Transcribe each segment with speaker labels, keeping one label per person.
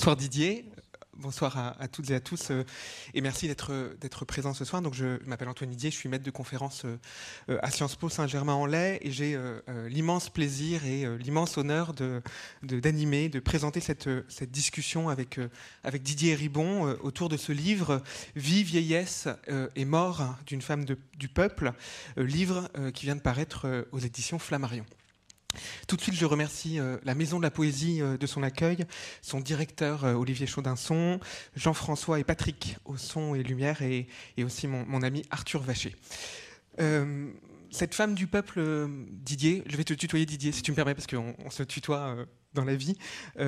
Speaker 1: bonsoir Didier bonsoir à, toutes et à tous euh, et merci d'être d'être présent ce soir. Donc je, m'appelle Antoine Didier, je suis maître de conférence euh, euh, à Sciences Po Saint-Germain-en-Laye et j'ai l'immense plaisir et l'immense honneur de d'animer, de, présenter cette, cette discussion avec avec Didier Ribon autour de ce livre Vie, vieillesse et mort d'une femme du peuple, livre qui vient de paraître aux éditions Flammarion. Tout de suite, je remercie euh, la Maison de la Poésie euh, de son accueil, son directeur euh, Olivier Chaudinson, Jean-François et Patrick au son et lumière, et, aussi mon, ami Arthur Vacher. cette femme du peuple, Didier, je vais te tutoyer Didier, si tu me permets, parce qu'on se tutoie dans la vie.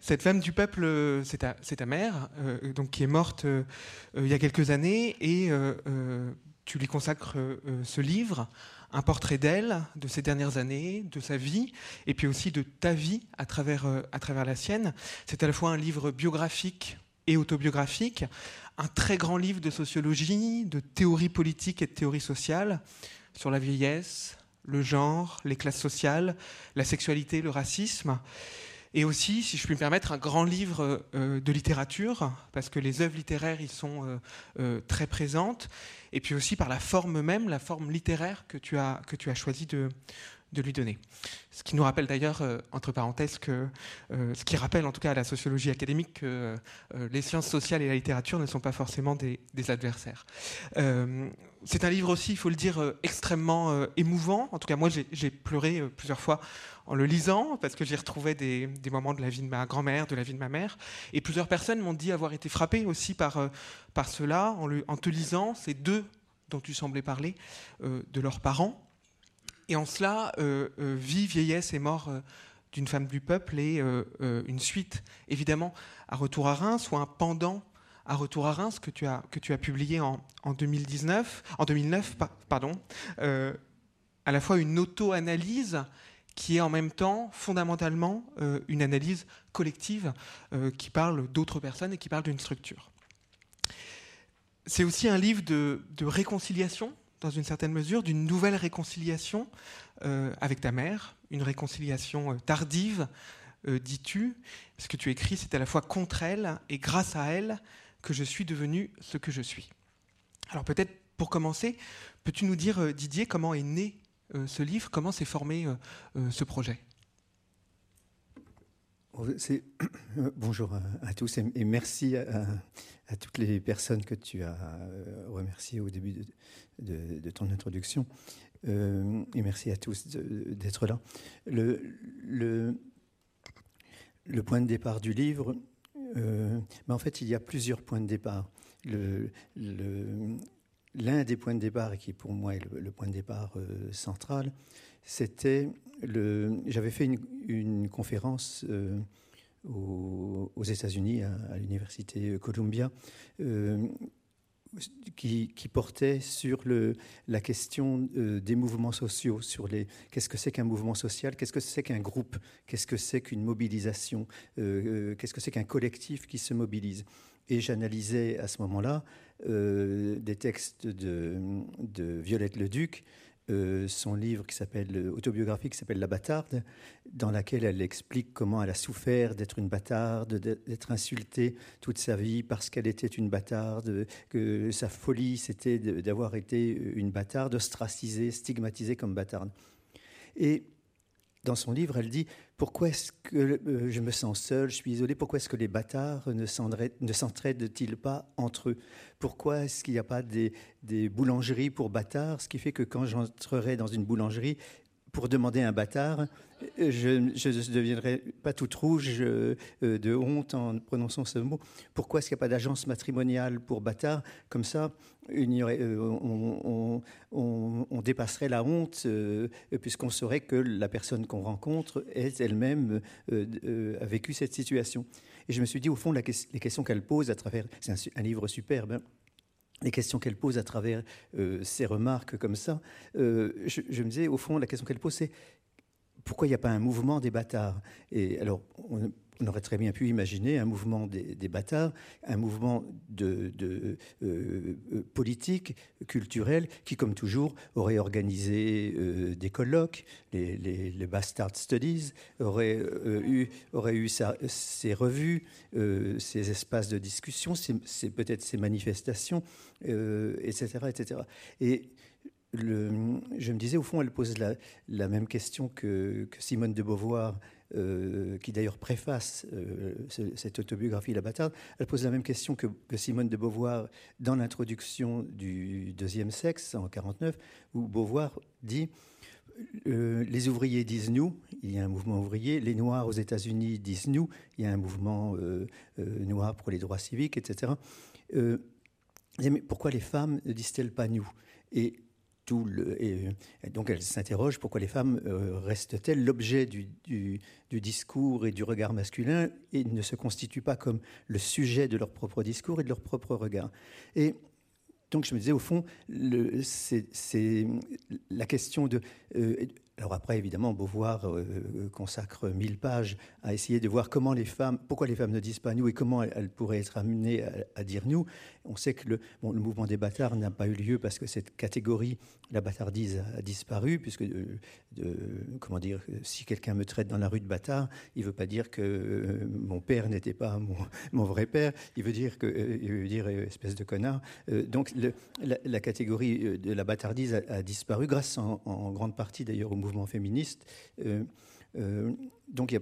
Speaker 1: cette femme du peuple, c'est ta, ta, mère, donc qui est morte il y a quelques années, et tu lui consacres ce livre un portrait d'elle, de ces dernières années, de sa vie, et puis aussi de ta vie à travers, euh, à travers la sienne. C'est à la fois un livre biographique et autobiographique, un très grand livre de sociologie, de théorie politique et de théorie sociale sur la vieillesse, le genre, les classes sociales, la sexualité, le racisme. Et aussi, si je puis me permettre, un grand livre euh, de littérature, parce que les œuvres littéraires y sont euh, très présentes et puis aussi par la forme même, la forme littéraire que tu as, que tu as choisi de, lui donner. Ce qui nous rappelle d'ailleurs, euh, entre parenthèses, que, euh, ce qui rappelle en tout cas à la sociologie académique que euh, les sciences sociales et la littérature ne sont pas forcément des adversaires. c'est un livre aussi, il faut le dire, extrêmement émouvant. En tout cas, moi, j'ai pleuré plusieurs fois en le lisant, parce que j'y retrouvais des, moments de la vie de ma grand-mère, de la vie de ma mère. Et plusieurs personnes m'ont dit avoir été frappées aussi par, par cela, en, te lisant ces deux dont tu semblais parler, de leurs parents et en cela, euh, euh, Vie, vieillesse et mort euh, d'une femme du peuple est une suite, évidemment, à Retour à Reims, ou un pendant à Retour à Reims que tu as, que tu as publié en, en 2019, en 2009, pardon, à la fois une auto-analyse qui est en même temps fondamentalement une analyse collective qui parle d'autres personnes et qui parle d'une structure. C'est aussi un livre de, réconciliation dans une certaine mesure, d'une nouvelle réconciliation euh, avec ta mère, une réconciliation euh, tardive, euh, dis-tu. Ce que tu écris, c'est à la fois contre elle et grâce à elle que je suis devenu ce que je suis. Alors peut-être pour commencer, peux-tu nous dire, Didier, comment est né ce livre, comment s'est formé ce projet?
Speaker 2: Bonjour à, tous et, merci à, toutes les personnes que tu as remerciées au début de, ton introduction. Euh, et merci à tous d'être là. Le, le, le, point de départ du livre, euh, ben en fait, il y a plusieurs points de départ. L'un des points de départ, et qui pour moi est le, point de départ euh, central, c'était le. J'avais fait une, conférence aux, aux États-Unis, à, l'université Columbia, qui, portait sur le, la question euh, des mouvements sociaux, sur les qu'est-ce que c'est qu'un mouvement social, qu'est-ce que c'est qu'un groupe, qu'est-ce que c'est qu'une mobilisation, euh, euh, qu'est-ce que c'est qu'un collectif qui se mobilise. Et j'analysais à ce moment-là des textes de, Violette Leduc euh, son livre qui s'appelle euh, autobiographie qui s'appelle La bâtarde, dans laquelle elle explique comment elle a souffert d'être une bâtarde, d'être insultée toute sa vie parce qu'elle était une bâtarde, que sa folie c'était d'avoir été une bâtarde, ostracisée, stigmatisée comme bâtarde. Dans son livre, elle dit Pourquoi est-ce que euh, je me sens seule, je suis isolée Pourquoi est-ce que les bâtards ne s'entraident-ils pas entre eux? Pourquoi est-ce qu'il n'y a pas des, des, boulangeries pour bâtards? Ce qui fait que quand j'entrerai dans une boulangerie, pour demander un bâtard, je ne deviendrai pas toute rouge euh, de honte en prononçant ce mot. Pourquoi est-ce qu'il n'y a pas d'agence matrimoniale pour bâtard Comme ça, euh, on, dépasserait la honte, euh, puisqu'on saurait que la personne qu'on rencontre est elle-même a vécu cette situation. Et je me suis dit, au fond, les questions qu'elle pose à travers... C'est un, livre superbe. Hein, les questions qu'elle pose à travers ces remarques comme ça, je, je, me disais, au fond, la question qu'elle pose, c'est pourquoi il n'y a pas un mouvement des bâtards? Et alors, aurait très bien pu imaginer un mouvement des, bâtards, un mouvement de, euh, euh, politique, culturel, qui, comme toujours, aurait organisé euh, des colloques, les, Bastard Studies, aurait eu, ses revues, ses espaces de discussion, peut-être ses manifestations, etc., etc. Et je me disais, au fond, elle pose la, même question que, Simone de Beauvoir, euh, qui d'ailleurs préface euh, cette autobiographie La Bâtarde. Elle pose la même question que, Simone de Beauvoir dans l'introduction du deuxième sexe en 49, où Beauvoir dit euh, les ouvriers disent nous, il y a un mouvement ouvrier. Les Noirs aux États-Unis disent nous, il y a un mouvement noir pour les droits civiques, etc. mais pourquoi les femmes ne disent-elles pas nous? Et, donc elle s'interroge pourquoi les femmes euh, restent-elles l'objet du, discours et du regard masculin et ne se constituent pas comme le sujet de leur propre discours et de leur propre regard? Et donc je me disais au fond, c'est la question de... Euh, alors après, évidemment, Beauvoir euh, consacre mille pages à essayer de voir comment les femmes, pourquoi les femmes ne disent pas nous et comment elles, pourraient être amenées à, dire nous. On sait que le mouvement des bâtards n'a pas eu lieu parce que cette catégorie, la bâtardise, a disparu, puisque, euh, comment dire, si quelqu'un me traite dans la rue de bâtard, il ne veut pas dire que euh, mon père n'était pas mon, vrai père, il veut dire, que, veut dire espèce de connard. donc la, catégorie de la bâtardise a, disparu grâce en, en grande partie d'ailleurs au mouvement féministe. Euh, euh, donc,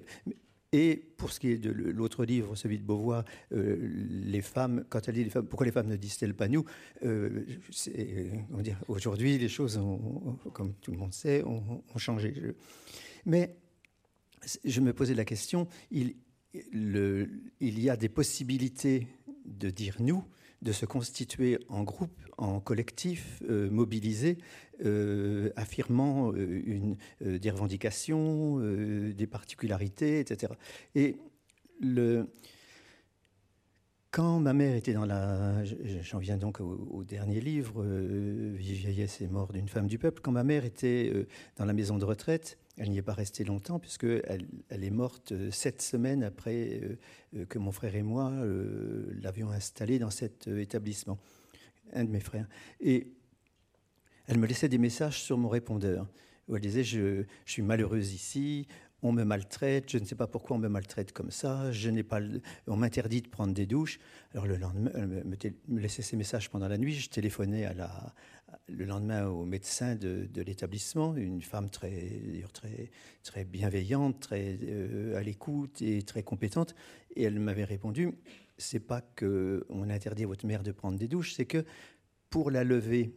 Speaker 2: et pour ce qui est de l'autre livre, celui de Beauvoir, euh, les femmes, quand elle dit les femmes, pourquoi les femmes ne disent-elles pas nous Aujourd'hui, les choses, comme tout le monde sait, ont, changé. Mais je me posais la question, il y a des possibilités de dire nous, de se constituer en groupe, en collectif, euh, mobilisé, euh, affirmant euh, des revendications, des particularités, etc. Et le, quand ma mère était dans la... J'en viens donc au, dernier livre, Vive vieillesse mort d'une femme du peuple. Quand ma mère était dans la maison de retraite, elle n'y est pas restée longtemps, puisqu'elle elle est morte euh, sept semaines après euh, euh, que mon frère et moi l'avions installée dans cet établissement, un de mes frères. Et elle me laissait des messages sur mon répondeur, où elle disait je, suis malheureuse ici, on me maltraite, je ne sais pas pourquoi on me maltraite comme ça, je n'ai pas, on m'interdit de prendre des douches. Alors le lendemain, elle me, me laissait ces messages pendant la nuit, je téléphonais à la, le lendemain au médecin de, l'établissement, une femme très, très, très bienveillante, très euh, à l'écoute et très compétente. Et elle m'avait répondu c'est pas qu'on interdit à votre mère de prendre des douches, c'est que pour la lever,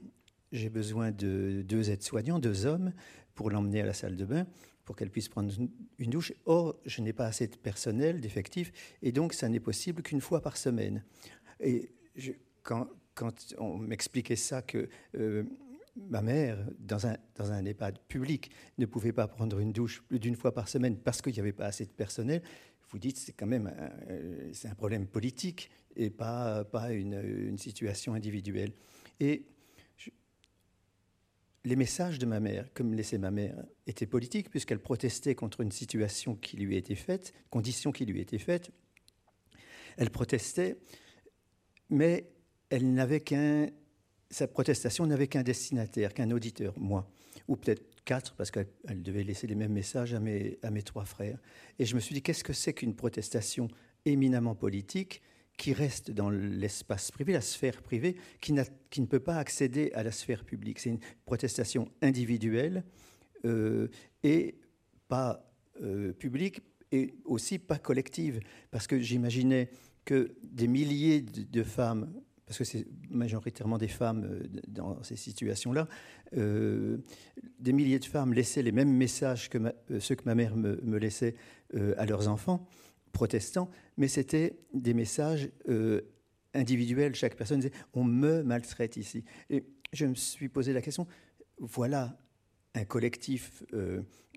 Speaker 2: j'ai besoin de deux aides-soignants, deux hommes, pour l'emmener à la salle de bain, pour qu'elle puisse prendre une douche. Or, je n'ai pas assez de personnel, d'effectifs, et donc ça n'est possible qu'une fois par semaine. Et quand, on m'expliquait ça, que euh, ma mère, dans un, dans un EHPAD public, ne pouvait pas prendre une douche plus d'une fois par semaine parce qu'il n'y avait pas assez de personnel, vous dites c'est quand même un, euh, un problème politique et pas, pas une, une situation individuelle. Et les messages de ma mère, comme laissait ma mère, étaient politiques puisqu'elle protestait contre une situation qui lui était faite, condition qui lui était faite. Elle protestait, mais elle n'avait qu'un, sa protestation n'avait qu'un destinataire, qu'un auditeur, moi, ou peut-être quatre, parce qu'elle devait laisser les mêmes messages à mes, à mes trois frères. Et je me suis dit, qu'est-ce que c'est qu'une protestation éminemment politique qui reste dans l'espace privé, la sphère privée, qui, ne peut pas accéder à la sphère publique. C'est une protestation individuelle euh, et pas euh, publique et aussi pas collective. Parce que j'imaginais que des milliers de femmes parce que c'est majoritairement des femmes euh, dans ces situations-là, des milliers de femmes laissaient les mêmes messages que ceux que ma mère me, laissait à leurs enfants, protestants, mais c'était des messages individuels. Chaque personne disait On me maltraite ici. Et je me suis posé la question voilà un collectif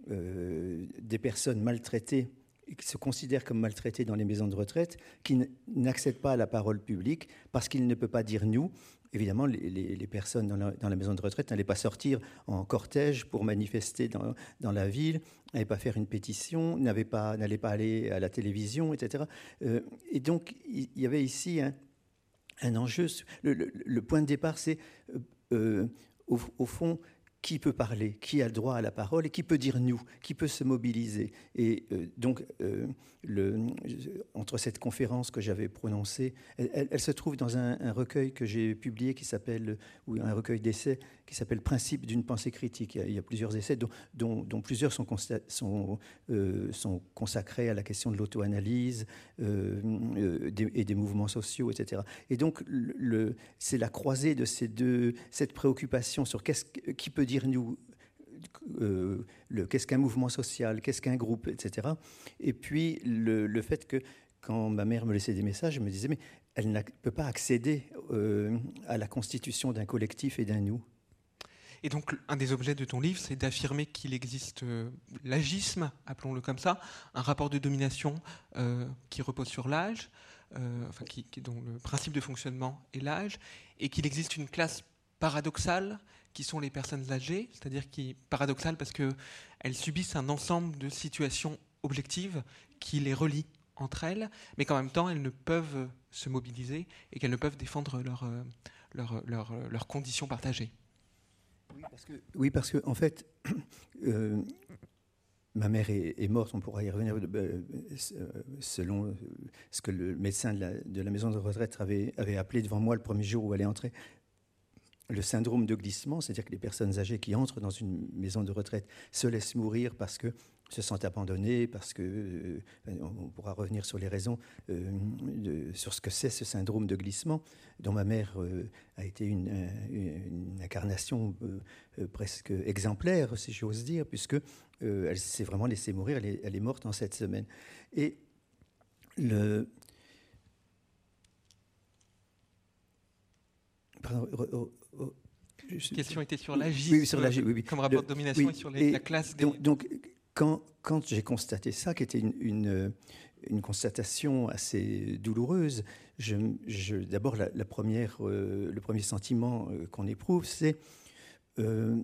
Speaker 2: des personnes maltraitées qui se considèrent comme maltraités dans les maisons de retraite, qui n'accèdent pas à la parole publique parce qu'il ne peut pas dire nous. Évidemment, les, personnes dans la, maison de retraite n'allaient pas sortir en cortège pour manifester dans, la ville, n'allaient pas faire une pétition, n'allaient pas, pas aller à la télévision, etc. Euh, et donc, il y, avait ici un, enjeu. Le, point de départ, c'est, euh, euh, au, fond, qui peut parler, qui a le droit à la parole et qui peut dire nous, qui peut se mobiliser. Et euh, donc, euh, entre cette conférence que j'avais prononcée, elle, se trouve dans un, recueil que j'ai publié qui s'appelle, un recueil d'essais qui s'appelle Principe d'une pensée critique. Il y, a, plusieurs essais dont, plusieurs euh, sont, consacrés à la question de l'auto-analyse et des mouvements sociaux, etc. Et donc, c'est la croisée de ces deux, cette préoccupation sur qu'est-ce, qui peut dire nous euh, qu'est-ce qu'un mouvement social, qu'est-ce qu'un groupe, etc. Et puis le, fait que quand ma mère me laissait des messages, je me disais, mais elle ne peut pas accéder euh, à la constitution d'un collectif et d'un nous.
Speaker 1: Et donc, un des objets de ton livre, c'est d'affirmer qu'il existe euh, l'agisme, appelons-le comme ça, un rapport de domination qui repose sur l'âge, enfin, qui, dont le principe de fonctionnement est l'âge, et qu'il existe une classe paradoxale qui sont les personnes âgées, c'est-à-dire qui paradoxal parce qu'elles subissent un ensemble de situations objectives qui les relient entre elles, mais qu'en même temps elles ne peuvent se mobiliser et qu'elles ne peuvent défendre leurs leur, leur, leur conditions partagées.
Speaker 2: Oui, parce que, en fait, euh, ma mère est, morte, on pourra y revenir euh, selon ce que le médecin de la, maison de retraite avait, appelé devant moi le premier jour où elle est entrée. Le syndrome de glissement, c'est-à-dire que les personnes âgées qui entrent dans une maison de retraite se laissent mourir parce que se sentent abandonnées, parce que euh, on pourra revenir sur les raisons, euh, sur ce que c'est ce syndrome de glissement, dont ma mère euh, a été une, incarnation presque exemplaire, si j'ose dire, puisque elle s'est vraiment laissée mourir. Elle est, elle est, morte en cette semaine. Et le,
Speaker 1: Pardon, la question était sur l'agisme, oui, sur oui, comme rapport de domination et, sur la classe
Speaker 2: des... Donc, quand, j'ai constaté ça, qui était une, constatation assez douloureuse, d'abord, euh, le premier sentiment euh, qu'on éprouve, c'est euh,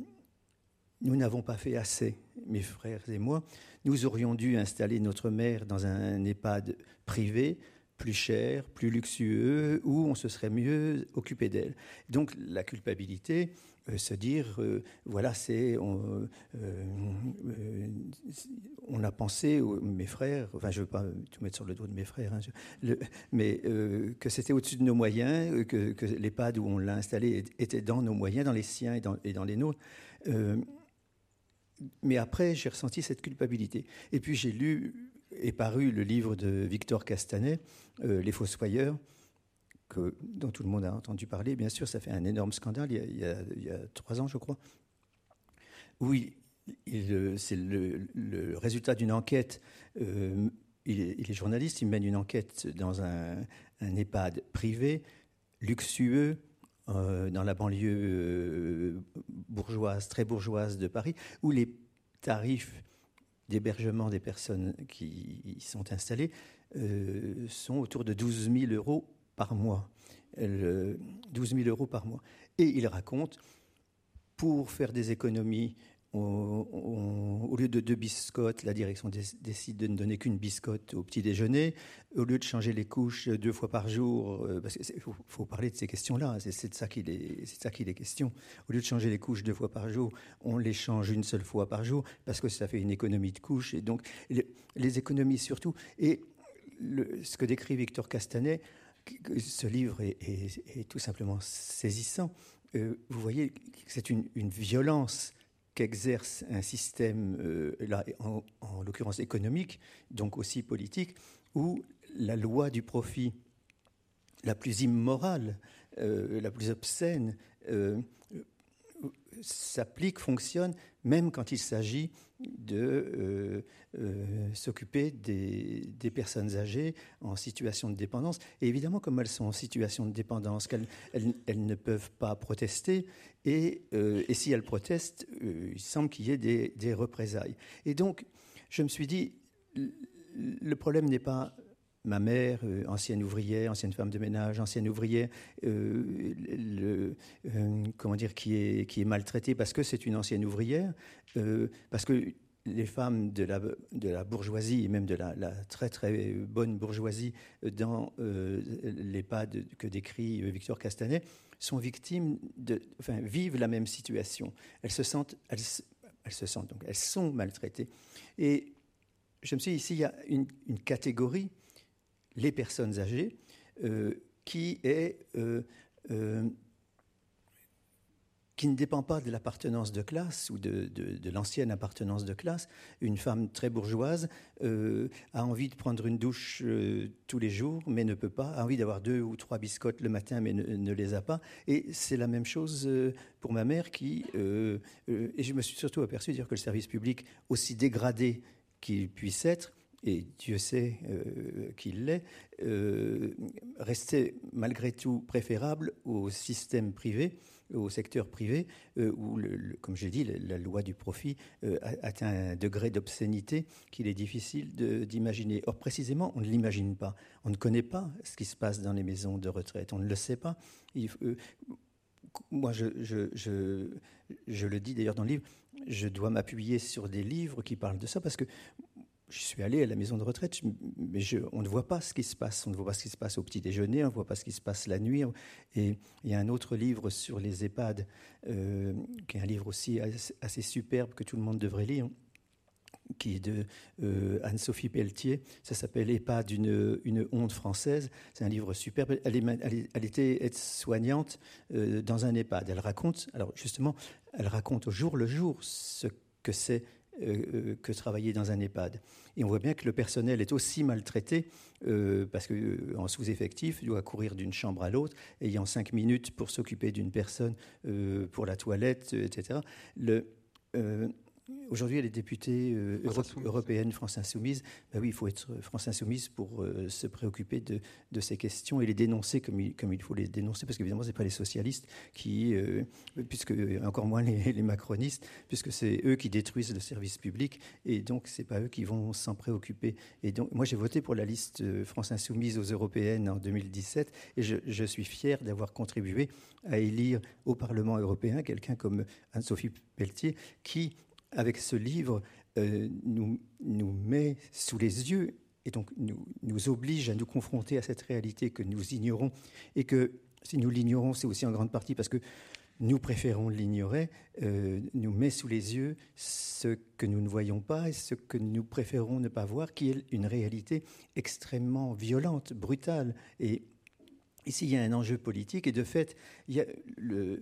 Speaker 2: nous n'avons pas fait assez, mes frères et moi. Nous aurions dû installer notre mère dans un EHPAD privé plus cher, plus luxueux, où on se serait mieux occupé d'elle. Donc la culpabilité, se dire, euh, voilà, c'est, on, euh, on, a pensé, mes frères, enfin je ne veux pas tout mettre sur le dos de mes frères, hein, mais que c'était au-dessus de nos moyens, que, que l'EHPAD où on l'a installé était dans nos moyens, dans les siens et dans, et dans les nôtres mais après, j'ai ressenti cette culpabilité. Et puis j'ai lu est paru le livre de Victor Castanet, euh, Les Fossoyeurs, que, dont tout le monde a entendu parler. Bien sûr, ça fait un énorme scandale il y a, il trois ans, je crois. Oui, c'est le, résultat d'une enquête. Euh, il, est, journaliste, il mène une enquête dans un, EHPAD privé, luxueux, euh, dans la banlieue bourgeoise, très bourgeoise de Paris, où les tarifs d'hébergement des personnes qui y sont installées euh, sont autour de 12 000 euros par mois. 12 euh, 000 euros par mois. Et il raconte, pour faire des économies au lieu de deux biscottes, la direction décide de ne donner qu'une biscotte au petit déjeuner. Au lieu de changer les couches deux fois par jour, euh, parce qu'il faut, parler de ces questions-là, c'est de ça qu'il est question. Au lieu de changer les couches deux fois par jour, on les change une seule fois par jour, parce que ça fait une économie de couches. Et donc, les, économies surtout. Et ce que décrit Victor Castanet, ce livre est, tout simplement saisissant. Euh, vous voyez, c'est une, violence qu'exerce un système, euh, là, en, l'occurrence économique, donc aussi politique, où la loi du profit la plus immorale, euh, la plus obscène, s'applique, fonctionne, même quand il s'agit de euh, euh, s'occuper des, personnes âgées en situation de dépendance. Et évidemment, comme elles sont en situation de dépendance, elles, ne peuvent pas protester, et, euh, si elles protestent, il semble qu'il y ait des, représailles. Et donc, je me suis dit, le problème n'est pas ma mère, ancienne ouvrière, ancienne femme de ménage, ancienne ouvrière, comment dire, qui est, qui est maltraitée parce que c'est une ancienne ouvrière, parce que les femmes de la, bourgeoisie et même de la, très très bonne bourgeoisie dans l'EHPAD que décrit Victor Castanet sont victimes de, enfin, vivent la même situation. Elles se sentent, elles, se sentent donc, elles sont maltraitées. Et je me suis dit, ici, il y a une, catégorie les personnes âgées, euh, qui est euh, euh, qui ne dépend pas de l'appartenance de classe ou de, l'ancienne appartenance de classe. Une femme très bourgeoise a envie de prendre une douche tous les jours, mais ne peut pas, a envie d'avoir deux ou trois biscottes le matin, mais ne, les a pas. Et c'est la même chose pour ma mère qui... et je me suis surtout aperçu de dire que le service public, aussi dégradé qu'il puisse être, et Dieu sait euh, qu'il l'est, euh, restait malgré tout préférable au système privé, au secteur privé, euh, où, le, comme j'ai dit, la, loi du profit atteint un degré d'obscénité qu'il est difficile d'imaginer. Or, précisément, on ne l'imagine pas. On ne connaît pas ce qui se passe dans les maisons de retraite. On ne le sait pas. moi, je, je, je, je le dis d'ailleurs dans le livre, je dois m'appuyer sur des livres qui parlent de ça, parce que je suis allé à la maison de retraite, mais on ne voit pas ce qui se passe. On ne voit pas ce qui se passe au petit déjeuner, on ne voit pas ce qui se passe la nuit. Et il y a un autre livre sur les EHPAD, euh, qui est un livre aussi assez, superbe que tout le monde devrait lire, qui est de euh, Anne-Sophie Pelletier. Ça s'appelle EHPAD, une, honte française. C'est un livre superbe. Elle, était aide-soignante euh, dans un EHPAD. Elle raconte, alors justement, elle raconte au jour le jour ce que c'est que travailler dans un EHPAD. Et on voit bien que le personnel est aussi maltraité euh, parce qu'en sous-effectif, il doit courir d'une chambre à l'autre, ayant cinq minutes pour s'occuper d'une personne pour la toilette, etc. Le, Aujourd'hui, elle est députée euh, européenne France Insoumise. Ben oui, il faut être France Insoumise pour euh, se préoccuper de, de, ces questions et les dénoncer comme il, comme il faut les dénoncer, parce qu'évidemment, ce n'est pas les socialistes qui, euh, puisque encore moins les, les macronistes, puisque c'est eux qui détruisent le service public, et donc c'est pas eux qui vont s'en préoccuper. Et donc, moi, j'ai voté pour la liste France Insoumise aux européennes en 2017, et je, je suis fier d'avoir contribué à élire au Parlement européen quelqu'un comme Anne-Sophie Pelletier, qui avec ce livre, euh, nous, nous met sous les yeux et donc nous, oblige à nous confronter à cette réalité que nous ignorons. Et que si nous l'ignorons, c'est aussi en grande partie parce que nous préférons l'ignorer, euh, nous met sous les yeux ce que nous ne voyons pas et ce que nous préférons ne pas voir, qui est une réalité extrêmement violente, brutale et Ici, il y a un enjeu politique et de fait,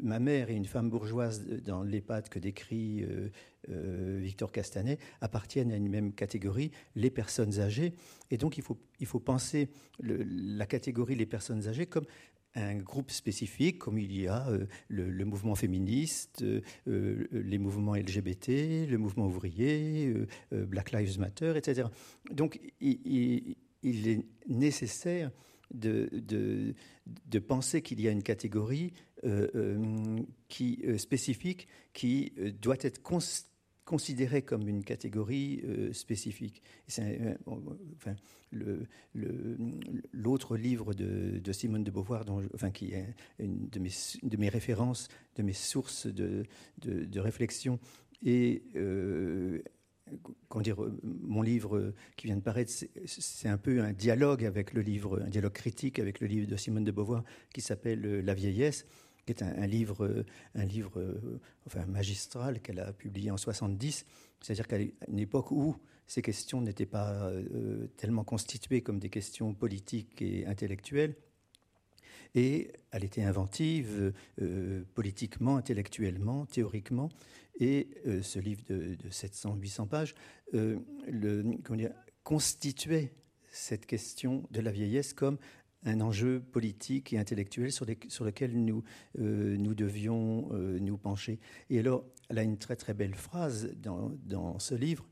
Speaker 2: ma mère et une femme bourgeoise dans l'EHPAD que décrit euh, euh, Victor Castanet appartiennent à une même catégorie, les personnes âgées. Et donc, il faut, penser la catégorie les personnes âgées comme un groupe spécifique, comme il y a euh, le, mouvement féministe, les mouvements LGBT, le mouvement ouvrier, Black Lives Matter, etc. Donc, il est nécessaire de, de, penser qu'il y a une catégorie euh, euh, qui, euh, spécifique qui doit être considérée comme une catégorie spécifique. enfin, l'autre le, livre de, de, Simone de Beauvoir, dont enfin, qui est une de mes, de mes références, de mes sources de, de réflexion, et euh, mon livre euh, qui vient de paraître, c'est un peu un dialogue avec le livre, un dialogue critique avec le livre de Simone de Beauvoir qui s'appelle euh, La vieillesse, qui est un, livre, un livre enfin, magistral qu'elle a publié en 70. C'est-à-dire qu'à une époque où ces questions n'étaient pas tellement constituées comme des questions politiques et intellectuelles, et elle était inventive politiquement, intellectuellement, théoriquement. Et euh, ce livre de, 700-800 pages euh, constituait cette question de la vieillesse comme un enjeu politique et intellectuel sur, lequel nous, euh, devions nous pencher. Et alors, elle a une très très belle phrase dans ce livre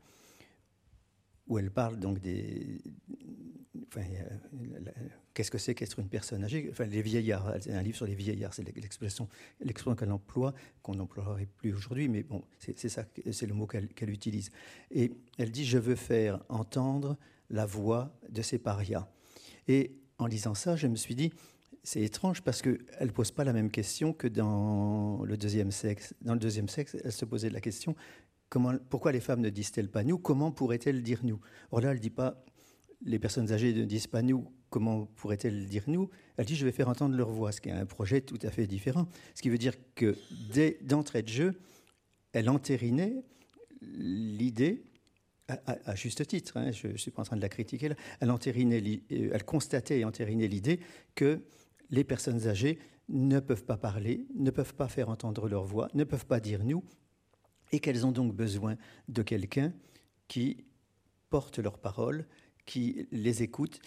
Speaker 2: où elle parle donc des, qu'est-ce que c'est qu'être une personne âgée? Enfin, les vieillards, un livre sur les vieillards, c'est l'expression, l'expression qu'elle emploie, qu'on n'emploierait plus aujourd'hui, mais bon, c'est ça, c'est le mot qu'elle utilise. Et elle dit Je veux faire entendre la voix de ces parias. Et en lisant ça, je me suis dit c'est étrange parce qu'elle ne pose pas la même question que dans le deuxième sexe. Dans le deuxième sexe, elle se posait la question pourquoi les femmes ne disent-elles pas nous? Comment pourraient-elles dire nous? Or là, elle ne dit pas les personnes âgées ne disent pas nous, comment pourraient-elles dire nous? Elle dit je vais faire entendre leur voix, ce qui est un projet tout à fait différent. Ce qui veut dire que d'entrée de jeu, elle entérinait l'idée, à, juste titre, hein, je ne suis pas en train de la critiquer, là, elle, entérinait, euh, elle constatait et entérinait l'idée que les personnes âgées ne peuvent pas parler, ne peuvent pas faire entendre leur voix, ne peuvent pas dire nous, et qu'elles ont donc besoin de quelqu'un qui porte leur parole, qui les écoute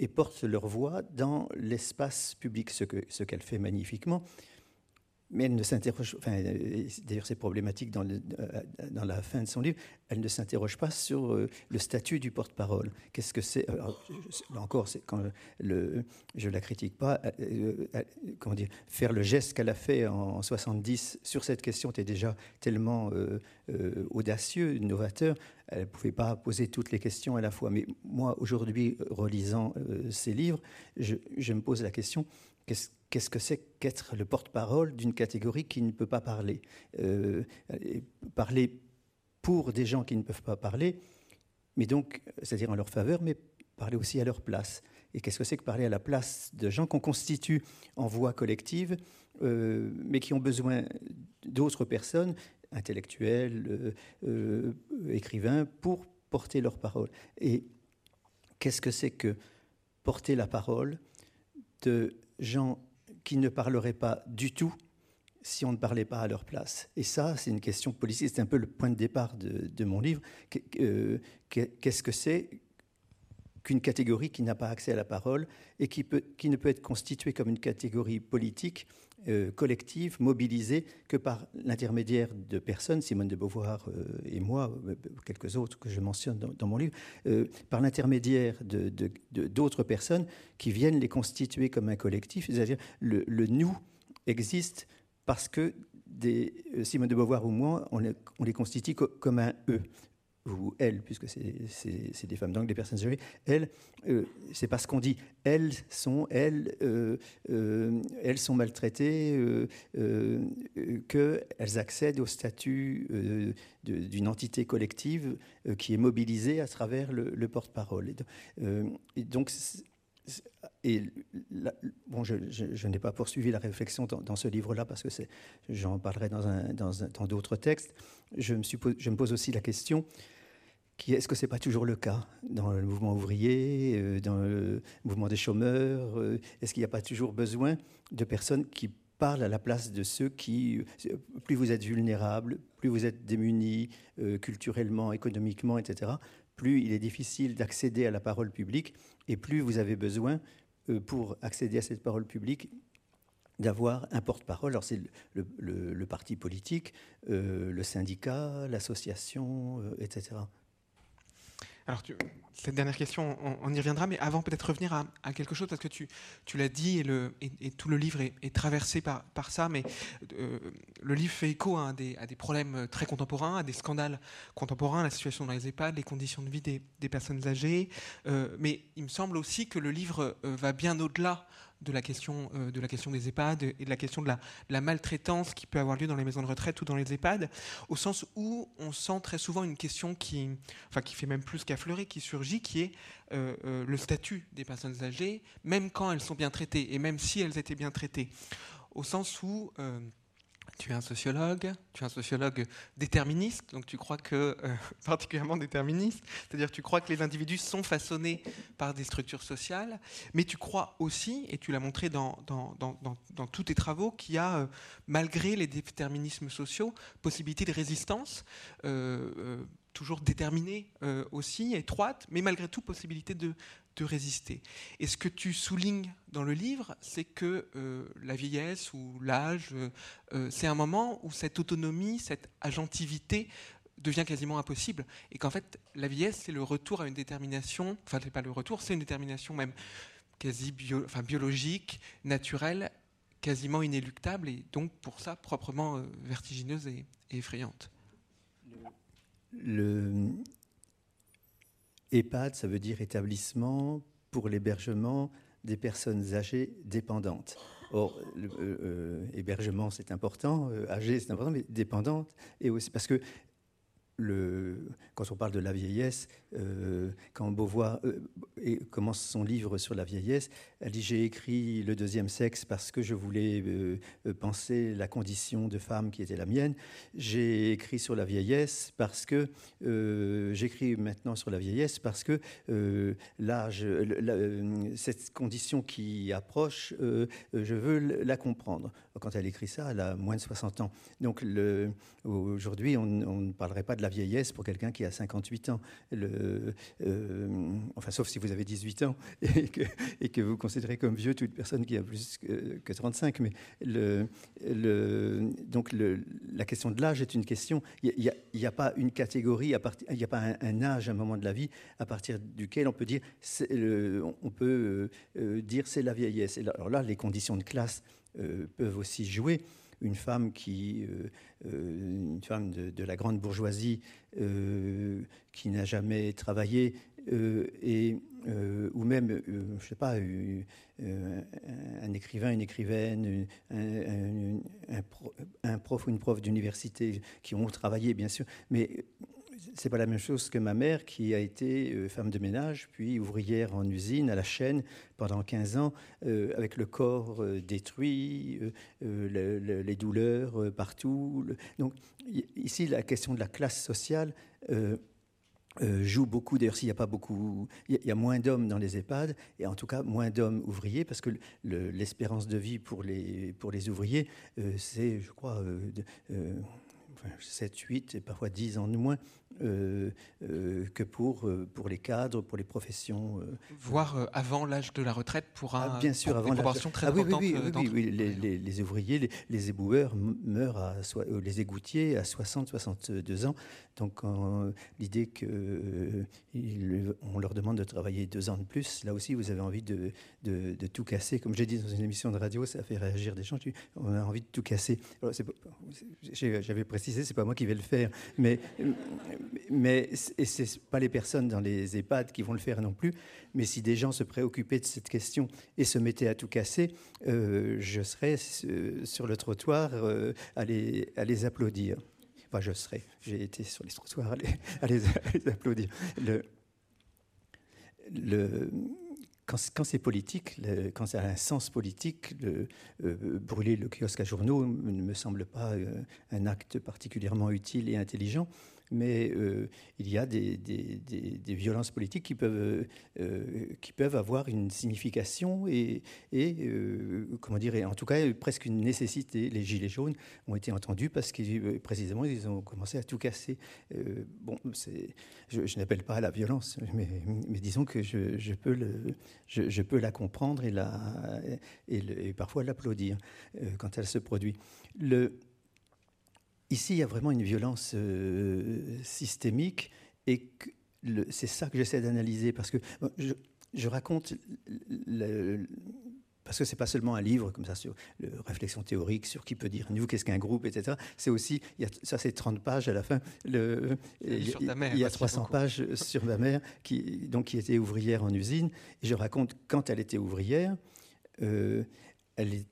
Speaker 2: et porte leur voix dans l'espace public, ce qu'elle ce qu'elle fait magnifiquement mais elle ne s'interroge, enfin, d'ailleurs c'est problématique dans, euh, dans, la fin de son livre, elle ne s'interroge pas sur euh, le statut du porte-parole. Qu'est-ce que c'est Là encore, je la critique pas, euh, comment dire, faire le geste qu'elle a fait en 70 sur cette question était déjà tellement audacieux, novateur, elle ne pouvait pas poser toutes les questions à la fois. Mais moi, aujourd'hui, relisant ces livres, je me pose la question, qu'est-ce que c'est qu'être le porte-parole d'une catégorie qui ne peut pas parler? Euh, Parler pour des gens qui ne peuvent pas parler, mais donc, c'est-à-dire en leur faveur, mais parler aussi à leur place. Et qu'est-ce que c'est que parler à la place de gens qu'on constitue en voix collective, euh, mais qui ont besoin d'autres personnes, intellectuels, euh, écrivains, pour porter leur parole? Et qu'est-ce que c'est que porter la parole de gens qui ne parleraient pas du tout si on ne parlait pas à leur place. Et ça, c'est une question politique, c'est un peu le point de départ de, mon livre. Qu'est-ce que c'est qu'une catégorie qui n'a pas accès à la parole et qui, peut, qui ne peut être constituée comme une catégorie politique euh, collective, mobilisée, que par l'intermédiaire de personnes, Simone de Beauvoir euh, et moi, quelques autres que je mentionne dans, mon livre, par l'intermédiaire d'autres de, personnes qui viennent les constituer comme un collectif, c'est-à-dire le, le nous existe parce que Simone de Beauvoir ou moi, on, on les constitue comme un eux ou elles, puisque c'est des femmes, donc des personnes âgées, elles, euh, c'est parce qu'on dit elles sont, elles, euh, euh, elles sont maltraitées, qu'elles accèdent au statut d'une entité collective qui est mobilisée à travers le, porte-parole. Et, donc, et bon, je, n'ai pas poursuivi la réflexion dans, ce livre-là parce que j'en parlerai dans d'autres textes. Je me, pose aussi la question est-ce que ce n'est pas toujours le cas dans le mouvement ouvrier, euh, dans le mouvement des chômeurs euh, Est-ce qu'il n'y a pas toujours besoin de personnes qui parlent à la place de ceux qui, euh, plus vous êtes vulnérables, plus vous êtes démunis culturellement, économiquement, etc., plus il est difficile d'accéder à la parole publique et plus vous avez besoin, pour accéder à cette parole publique, d'avoir un porte-parole. Alors c'est le, parti politique, le syndicat, l'association, etc.
Speaker 1: Alors, cette dernière question, on, y reviendra, mais avant peut-être revenir à, quelque chose, parce que tu, l'as dit, et, tout le livre est, traversé par, ça, mais euh, le livre fait écho à des, problèmes très contemporains, à des scandales contemporains, la situation dans les EHPAD, les conditions de vie des, des personnes âgées, euh, mais il me semble aussi que le livre euh, va bien au-delà de la question, euh, de la question des EHPAD et de la question de la, maltraitance qui peut avoir lieu dans les maisons de retraite ou dans les EHPAD, au sens où on sent très souvent une question qui, enfin, qui fait même plus qu'affleurer, qui surgit, qui est euh, euh, le statut des personnes âgées, même quand elles sont bien traitées et même si elles étaient bien traitées, au sens où tu es un sociologue, tu es un sociologue déterministe, donc tu crois que, euh, particulièrement déterministe, c'est-à-dire tu crois que les individus sont façonnés par des structures sociales, mais tu crois aussi, et tu l'as montré dans, dans, dans, dans, tous tes travaux, qu'il y a, euh, malgré les déterminismes sociaux, possibilité de résistance. Euh, toujours déterminée aussi, étroite, mais malgré tout possibilité de, résister. Et ce que tu soulignes dans le livre, c'est que euh, la vieillesse ou l'âge, euh, euh, c'est un moment où cette autonomie, cette agentivité devient quasiment impossible et qu'en fait la vieillesse c'est le retour à une détermination, enfin c'est pas le retour, c'est une détermination même quasi biologique, naturelle, quasiment inéluctable et donc pour ça proprement vertigineuse et effrayante.
Speaker 2: Le EHPAD, ça veut dire établissement pour l'hébergement des personnes âgées dépendantes. Or, euh, hébergement, c'est important, euh, âgé, c'est important, mais dépendante, et aussi parce que quand on parle de la vieillesse, euh, quand Beauvoir euh, commence son livre sur la vieillesse, elle dit J'ai écrit Le deuxième sexe parce que je voulais euh, penser la condition de femme qui était la mienne. J'ai écrit sur la vieillesse parce que j'écris maintenant sur la vieillesse parce que cette condition qui approche, je veux la comprendre. Quand elle écrit ça, elle a moins de 60 ans. Donc aujourd'hui, on, on ne parlerait pas de la vieillesse pour quelqu'un qui a 58 ans. Euh, enfin, sauf si vous avez 18 ans et que, vous considérez comme vieux toute personne qui a plus que, 35. Mais donc la question de l'âge est une question. Il n'y a, pas une catégorie, il n'y a pas un, âge, un moment de la vie à partir duquel on peut dire, on peut euh, dire c'est la vieillesse. alors là, les conditions de classe euh, peuvent aussi jouer une femme qui, euh, euh, une femme de, la grande bourgeoisie euh, qui n'a jamais travaillé et ou même, je sais pas, un écrivain, une écrivaine, un, prof ou une prof d'université qui ont travaillé, bien sûr, mais c'est pas la même chose que ma mère qui a été euh, femme de ménage, puis ouvrière en usine à la chaîne pendant 15 ans, euh, avec le corps euh, détruit, les douleurs partout. Donc ici, la question de la classe sociale joue beaucoup. D'ailleurs, s'il n'y a pas beaucoup, il y, a moins d'hommes dans les EHPAD, et en tout cas moins d'hommes ouvriers, parce que l'espérance de vie pour les, pour les ouvriers, c'est, je crois, 7, 8 et parfois 10 ans de moins euh, euh, que pour, euh, pour les cadres, pour les professions.
Speaker 1: Voire avant l'âge de la retraite pour un,
Speaker 2: ah, bien sûr, avant
Speaker 1: très ah.
Speaker 2: Oui, oui, oui, les, les, ouvriers, les, les éboueurs meurent, à, les égoutiers à 60, 62 ans. Donc l'idée qu'on leur demande de travailler deux ans de plus, là aussi vous avez envie de, de, tout casser. Comme j'ai dit dans une émission de radio, ça fait réagir des gens. On a envie de tout casser. J'avais précisé, c'est pas moi qui vais le faire, mais mais et c'est pas les personnes dans les EHPAD qui vont le faire non plus. Mais si des gens se préoccupaient de cette question et se mettaient à tout casser, euh, je serais sur le trottoir euh, à, les, applaudir. Enfin, je serais. J'ai été sur les trottoirs à les, applaudir. Quand, c'est politique, quand ça a un sens politique, le, euh, brûler le kiosque à journaux ne me semble pas un acte particulièrement utile et intelligent mais euh, il y a des, violences politiques qui peuvent, euh, qui peuvent avoir une signification et, euh, comment dire, en tout cas presque une nécessité. Les gilets jaunes ont été entendus parce que précisément ils ont commencé à tout casser. bon, je, n'appelle pas à la violence, mais, disons que je, peux je, peux la comprendre et, la, et, parfois l'applaudir quand elle se produit. Ici, il y a vraiment une violence euh, systémique et c'est ça que j'essaie d'analyser parce que je, raconte parce que c'est pas seulement un livre comme ça sur la réflexion théorique sur qui peut dire nous qu'est-ce qu'un groupe etc c'est aussi il y a, ça c'est 30 pages à la fin. Le,
Speaker 1: il,
Speaker 2: y a 300 pages sur ma mère qui donc qui était ouvrière en usine. Et je raconte quand elle était ouvrière euh, elle,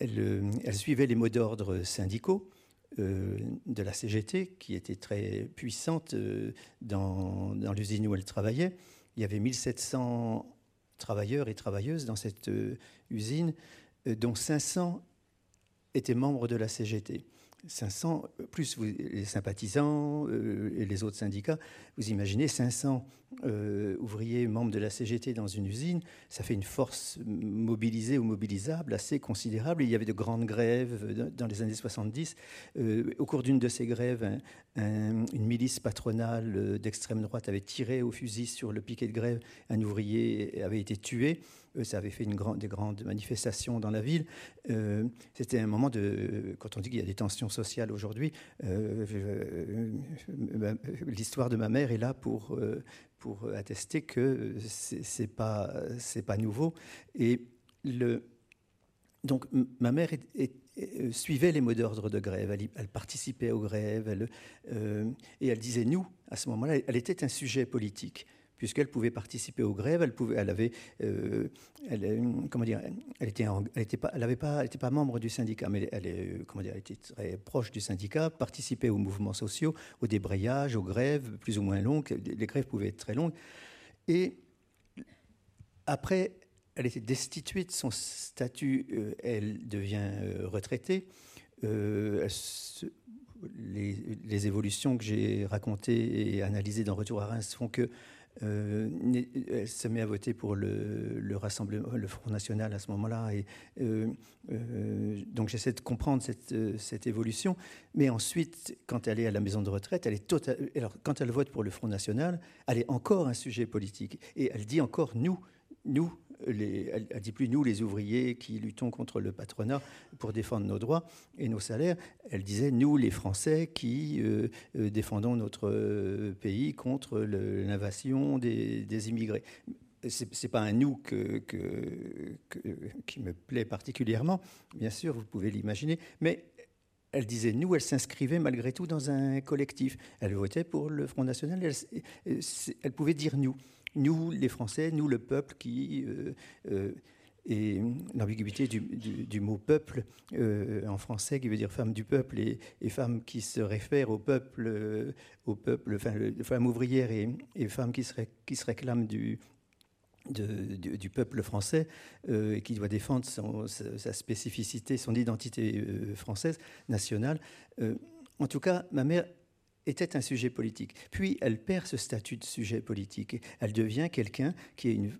Speaker 2: elle, elle, suivait les mots d'ordre syndicaux. euh, de la CGT, qui était très puissante euh, dans, dans l'usine où elle travaillait. Il y avait 1700 travailleurs et travailleuses dans cette euh, usine, dont 500 étaient membres de la CGT. 500, plus les sympathisants euh, et les autres syndicats, vous imaginez 500 euh, ouvriers membres de la CGT dans une usine, ça fait une force mobilisée ou mobilisable assez considérable. Il y avait de grandes grèves dans les années 70. Euh, au cours d'une de ces grèves, une milice patronale d'extrême droite avait tiré au fusil sur le piquet de grève. Un ouvrier avait été tué ça avait fait des grandes manifestations dans la ville. Euh, c'était un moment de, quand on dit qu'il y a des tensions question sociale aujourd'hui. L'histoire de ma mère est là pour, pour attester que c'est pas pas nouveau. Et le donc ma mère suivait les mots d'ordre de grève, elle, participait aux grèves, et elle disait nous, à ce moment-là, elle était un sujet politique puisqu'elle pouvait participer aux grèves, elle pouvait, avait, euh, euh, comment dire, elle pas, membre du syndicat, mais dire, elle était très proche du syndicat, participait aux mouvements sociaux, au débrayage, aux grèves plus ou moins longues. Les grèves pouvaient être très longues. Et après, elle était destituée de son statut, euh, elle devient retraitée. les, les, évolutions que j'ai racontées et analysées dans Retour à Reims font que euh, elle se met à voter pour le, Front National à ce moment-là. Et euh, euh, donc j'essaie de comprendre cette, évolution. Mais ensuite, quand elle est à la maison de retraite, total... Alors, quand elle vote pour le Front National, elle est encore un sujet politique. Et elle dit encore nous, nous, elle ne dit plus nous, les ouvriers qui luttons contre le patronat pour défendre nos droits et nos salaires. Elle disait nous, les Français qui euh, euh, défendons notre euh, pays contre l'invasion des, immigrés. Ce n'est pas un nous que, qui me plaît particulièrement, bien sûr, vous pouvez l'imaginer, mais elle disait nous, elle s'inscrivait malgré tout dans un collectif. Elle votait pour le Front National, elle pouvait dire nous nous, les Français, nous, le peuple, qui euh, euh, et l'ambiguïté du, mot peuple euh, en français qui veut dire femme du peuple et, femme qui se réfère au peuple, au peuple, femme ouvrière et, et femme qui se, qui se réclame du, du, peuple français et qui doit défendre sa, spécificité, son identité française, nationale. en tout cas, ma mère était un sujet politique. Puis elle perd ce statut de sujet politique. Elle devient quelqu'un qui est une.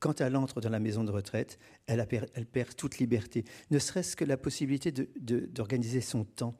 Speaker 2: quand elle entre dans la maison de retraite, elle perd toute liberté, ne serait-ce que la possibilité d'organiser son temps,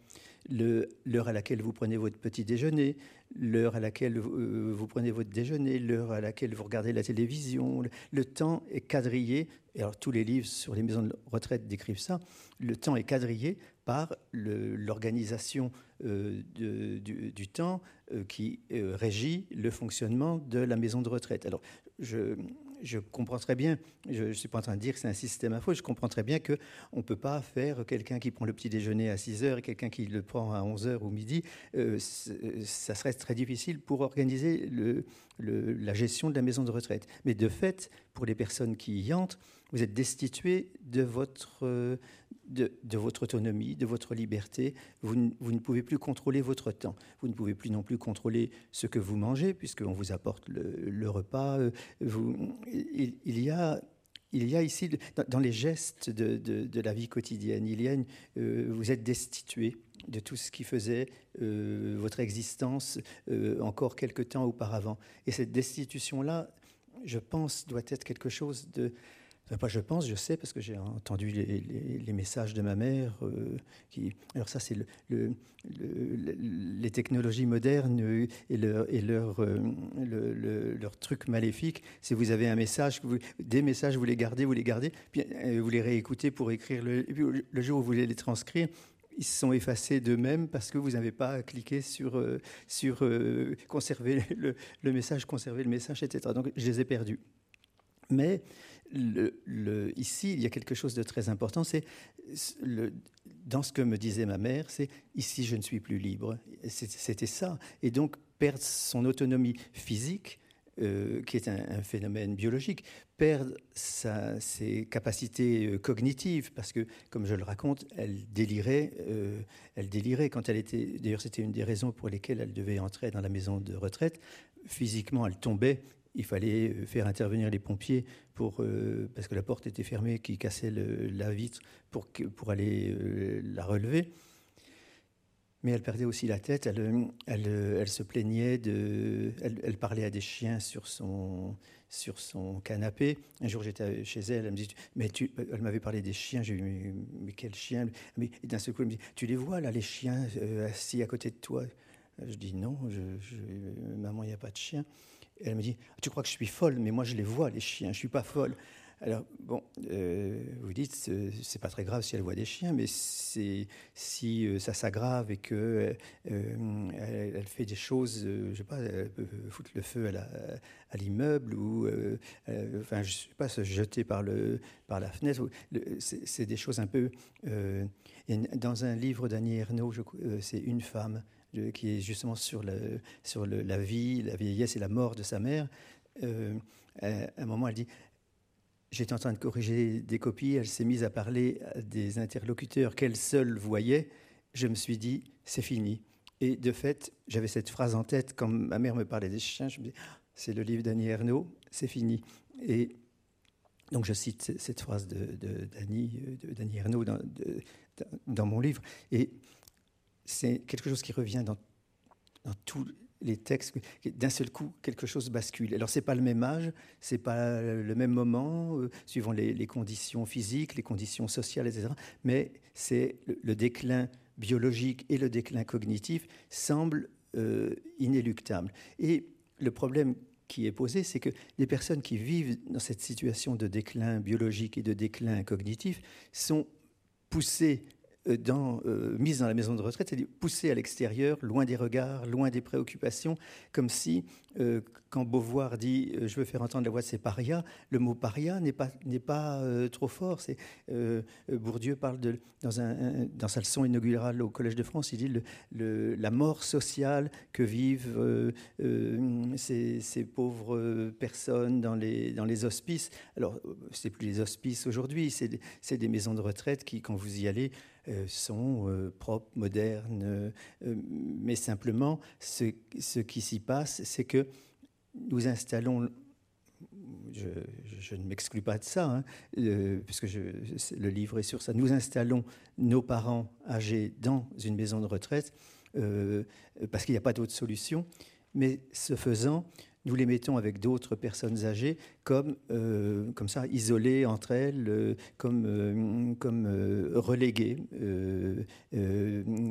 Speaker 2: l'heure à laquelle vous prenez votre petit déjeuner, l'heure à laquelle vous, euh, vous, prenez votre déjeuner, l'heure à laquelle vous regardez la télévision. Le, temps est quadrillé, et alors tous les livres sur les maisons de retraite décrivent ça, le temps est quadrillé par l'organisation euh, du, temps euh, qui euh, régit le fonctionnement de la maison de retraite. Alors, je, je comprends très bien, je ne suis pas en train de dire que c'est un système à faux, je comprends très bien qu'on ne peut pas faire quelqu'un qui prend le petit déjeuner à 6 heures et quelqu'un qui le prend à 11 heures ou midi. ça serait très difficile pour organiser la gestion de la maison de retraite. Mais de fait, pour les personnes qui y entrent, vous êtes destitué de votre, de, votre autonomie, de votre liberté. Vous, ne pouvez plus contrôler votre temps. Vous ne pouvez plus non plus contrôler ce que vous mangez, puisqu'on vous apporte le, repas. Euh, il, y a, il y a ici, dans, les gestes de, la vie quotidienne, il y a euh, vous êtes destitué de tout ce qui faisait euh, votre existence encore quelque temps auparavant. Et cette destitution-là, je pense, doit être quelque chose de pas je pense, je sais, parce que j'ai entendu les, messages de ma mère. Euh, alors ça, c'est le, les technologies modernes et et euh, leur truc maléfique. Si vous avez un message, des messages, vous les gardez, vous les gardez, puis euh, vous les réécoutez pour écrire. Le, le jour où vous voulez les transcrire, ils se sont effacés d'eux-mêmes parce que vous n'avez pas cliqué sur, sur conserver le, le, message, conserver le message, etc. Donc je les ai perdus. Mais ici, il y a quelque chose de très important. C'est dans ce que me disait ma mère, c'est ici je ne suis plus libre. C'était ça. Et donc perdre son autonomie physique, euh, qui est un, phénomène biologique, perdre ses capacités euh, cognitives, parce que, comme je le raconte, elle délirait, euh, elle délirait quand elle était. D'ailleurs, c'était une des raisons pour lesquelles elle devait entrer dans la maison de retraite. Physiquement, elle tombait il fallait euh, faire intervenir les pompiers pour, euh, parce que la porte était fermée, qui cassait la vitre pour, pour aller euh, la relever. Mais elle perdait aussi la tête, elle, elle, se plaignait, de, elle, parlait à des chiens sur son, sur son canapé. Un jour, j'étais chez elle, elle me dit, mais tu, elle m'avait parlé des chiens. J'ai dit, mais, quels chiens? Mais d'un seul coup, elle me dit, tu les vois là, les chiens assis à côté de toi? Je dis non, je, maman, il n'y a pas de elle me dit Tu crois que je suis folle Mais moi, je les vois, les chiens, je ne suis pas folle. Alors, bon, euh, vous dites, c'est pas très grave si elle voit des chiens, mais si ça s'aggrave et qu'elle elle fait des choses, je sais pas, elle peut foutre le feu à l'immeuble ou, enfin, je sais pas, se jeter par la fenêtre, c'est des choses un peu. dans un livre d'Annie Ernaux, c'est une femme qui est justement sur, la vie, la vieillesse et la mort de sa mère. Euh, à un moment, elle dit J'étais en train de corriger des copies, elle s'est mise à parler à des interlocuteurs qu'elle seule voyait. Je me suis dit C'est fini. Et de fait, j'avais cette phrase en tête quand ma mère me parlait des chiens. Je me dis C'est le livre d'Annie Ernaux, c'est fini. Et donc je cite cette phrase d'Annie de, de, Ernaux dans, dans, mon livre. Et c'est quelque chose qui revient dans, tous les textes. D'un seul coup, quelque chose bascule. Alors, c'est pas le même âge, c'est pas le même moment, euh, suivant les, conditions physiques, les conditions sociales, etc. Mais c'est le, déclin biologique et le déclin cognitif semblent euh, inéluctables. Et le problème qui est posé, c'est que les personnes qui vivent dans cette situation de déclin biologique et de déclin cognitif sont poussées dans, euh, mise dans la maison de retraite, c'est-à-dire poussée à l'extérieur, loin des regards, loin des préoccupations, comme si, euh, quand Beauvoir dit Je veux faire entendre la voix de ces parias, le mot paria n'est pas, n'est pas trop fort. Bourdieu parle dans, un, dans sa leçon inaugurale au Collège de France, il dit la mort sociale que vivent ces, pauvres personnes dans les, dans les hospices. Alors, c'est plus les hospices aujourd'hui, c'est, c'est des maisons de retraite qui, quand vous y allez, euh, sont euh, propres, modernes, euh, mais simplement ce, qui s'y passe, c'est que nous installons je, ne m'exclus pas de ça, hein, puisque le livre est sur ça. Nous installons nos parents âgés dans une maison de retraite parce qu'il n'y a pas d'autre solution. Mais ce faisant, nous les mettons avec d'autres personnes âgées comme, euh, comme ça, isolées entre elles, euh, comme, euh, comme reléguées,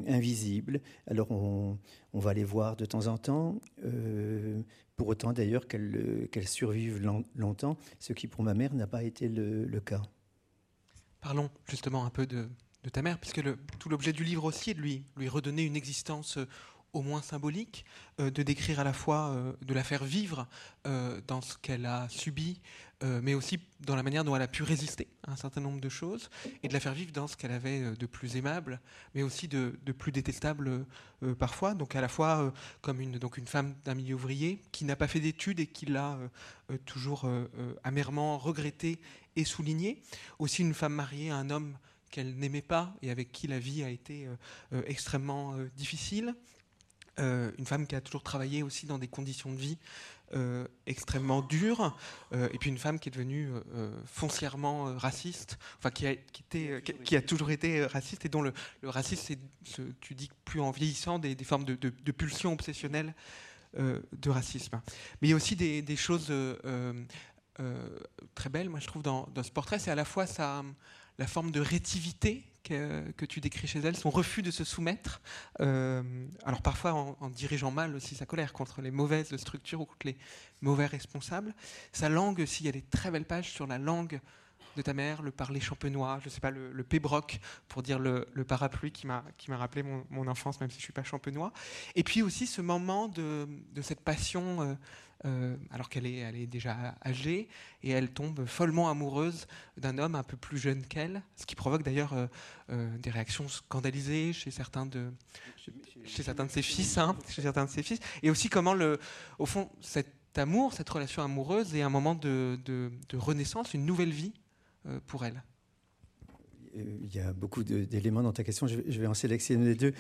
Speaker 2: invisibles. Alors on, on, va les voir de temps en temps, pour autant d'ailleurs qu'elles survivent longtemps, ce qui pour ma mère n'a pas été le, cas.
Speaker 1: Parlons justement un peu de, de ta mère, puisque tout l'objet du livre aussi est de lui, lui redonner une existence au moins symbolique, euh, de décrire à la fois, euh, de la faire vivre euh, dans ce qu'elle a subi, mais aussi dans la manière dont elle a pu résister à un certain nombre de choses, et de la faire vivre dans ce qu'elle avait de plus aimable, mais aussi de, plus détestable parfois. Donc à la fois comme une, donc une femme d'un milieu ouvrier qui n'a pas fait d'études et qui l'a toujours amèrement regretté et souligné. Aussi une femme mariée à un homme qu'elle n'aimait pas et avec qui la vie a été extrêmement difficile. Euh, une femme qui a toujours travaillé aussi dans des conditions de vie euh, extrêmement dures, euh, et puis une femme qui est devenue foncièrement raciste, enfin qui a, toujours été raciste, et dont le, racisme, c'est, tu dis plus en vieillissant, des, formes de, pulsions obsessionnelles de racisme. Mais il y a aussi des, choses très belles, moi je trouve, dans, ce portrait, c'est à la fois la forme de rétivité que, tu décris chez elle, son refus de se soumettre, euh, alors parfois en, dirigeant mal aussi sa colère contre les mauvaises structures ou contre les mauvais responsables. Sa langue aussi, il y a des très belles pages sur la langue de ta mère, le parler champenois, je sais pas, le, pébroc, pour dire le, parapluie qui m'a rappelé mon, enfance, même si je suis pas champenois. Et puis aussi ce moment de, cette passion euh, euh, alors qu'elle est, elle est déjà âgée, et elle tombe follement amoureuse d'un homme un peu plus jeune qu'elle, ce qui provoque d'ailleurs euh, euh, des réactions scandalisées chez certains de, chez certains de ses fils, hein, chez certains de ses fils, et aussi comment, le, au fond, cet amour, cette relation amoureuse est un moment de, de, renaissance, une nouvelle vie pour elle.
Speaker 2: Il y a beaucoup d'éléments dans ta question. Je vais en sélectionner deux.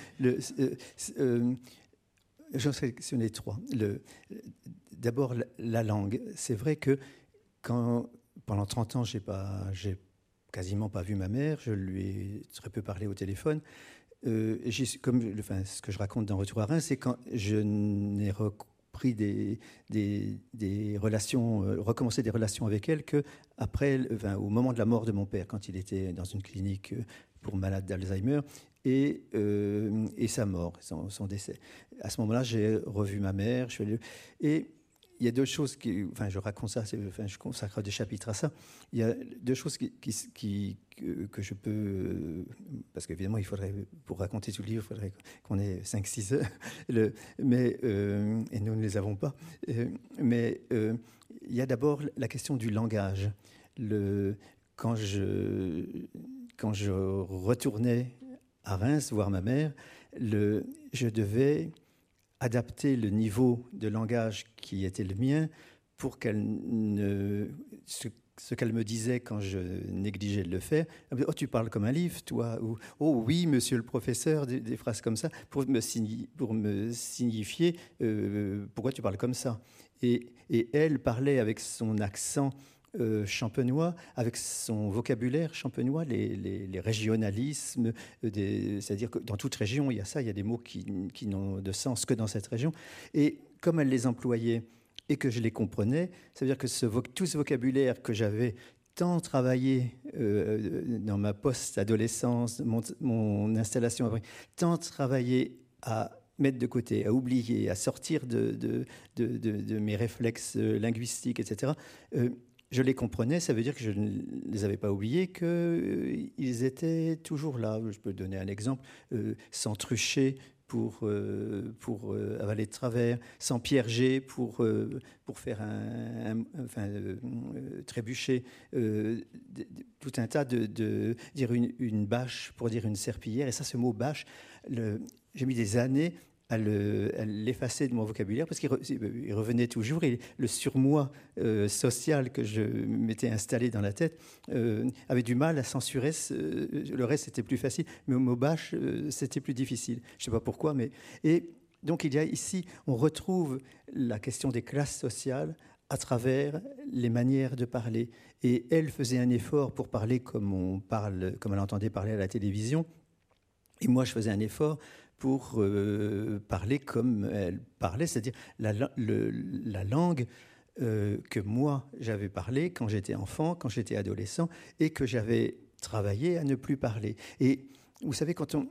Speaker 2: J'en sélectionner trois. D'abord, la langue. C'est vrai que pendant 30 ans, j'ai pas, j'ai quasiment pas vu ma mère, je lui ai très peu parlé au téléphone. Euh, comme ce que je raconte dans Retour à Reims, c'est quand je n'ai repris des, relations, euh, recommencé des relations avec elle que après, au moment de la mort de mon père, quand il était dans une clinique euh, pour malades d'Alzheimer, et, et, sa mort, son, décès. À ce moment-là, j'ai revu ma mère, et il y a deux choses qui, enfin, je raconte ça, enfin, je consacre des chapitres à ça. Il y a deux choses qui, que, je peux, parce qu'évidemment, il faudrait, pour raconter tout le livre, il faudrait qu'on ait 5-6 heures, mais, euh, et nous ne les avons pas. Euh, mais euh, il y a d'abord la question du langage. Le, quand, je, quand je retournais à Reims voir ma mère, je devais adapter le niveau de langage qui était le mien pour qu'elle ne. Ce, qu'elle me disait quand je négligeais de le faire, oh tu parles comme un livre, toi, ou oh oui monsieur le professeur, des, phrases comme ça, pour me, signifier euh, pourquoi tu parles comme ça. Et, elle parlait avec son accent euh, champenois, avec son vocabulaire champenois, les, régionalismes, euh, c'est-à-dire que dans toute région, il y a ça, il y a des mots qui, n'ont de sens que dans cette région. Et comme elle les employait et que je les comprenais, ça veut dire que tout ce vocabulaire que j'avais tant travaillé euh, dans ma post-adolescence, mon, installation, tant travaillé à mettre de côté, à oublier, à sortir de, de, mes réflexes linguistiques, etc je les comprenais, ça veut dire que je ne les avais pas oubliés, qu'ils euh, étaient toujours là. Je peux donner un exemple, euh, sans trucher pour, euh, pour avaler de travers, sans pierger pour, pour faire un, enfin, trébucher, tout un tas de, dire une, une, bâche pour dire une serpillière. Et ça, ce mot bâche, j'ai mis des années à l'effacer de mon vocabulaire parce qu'il revenait toujours et le surmoi euh, social que je m'étais installé dans la tête euh, avait du mal à censurer. le reste, c'était plus facile, mais au mot bâche, euh, c'était plus difficile. Je ne sais pas pourquoi, mais. Et donc, il y a ici, on retrouve la question des classes sociales à travers les manières de parler. Et elle faisait un effort pour parler comme on parle, comme elle entendait parler à la télévision. Et moi, je faisais un effort pour euh, parler comme elle parlait, c'est-à-dire la, la, langue euh, que moi j'avais parlé quand j'étais enfant, quand j'étais adolescent, et que j'avais travaillé à ne plus parler. Et vous savez, quand on,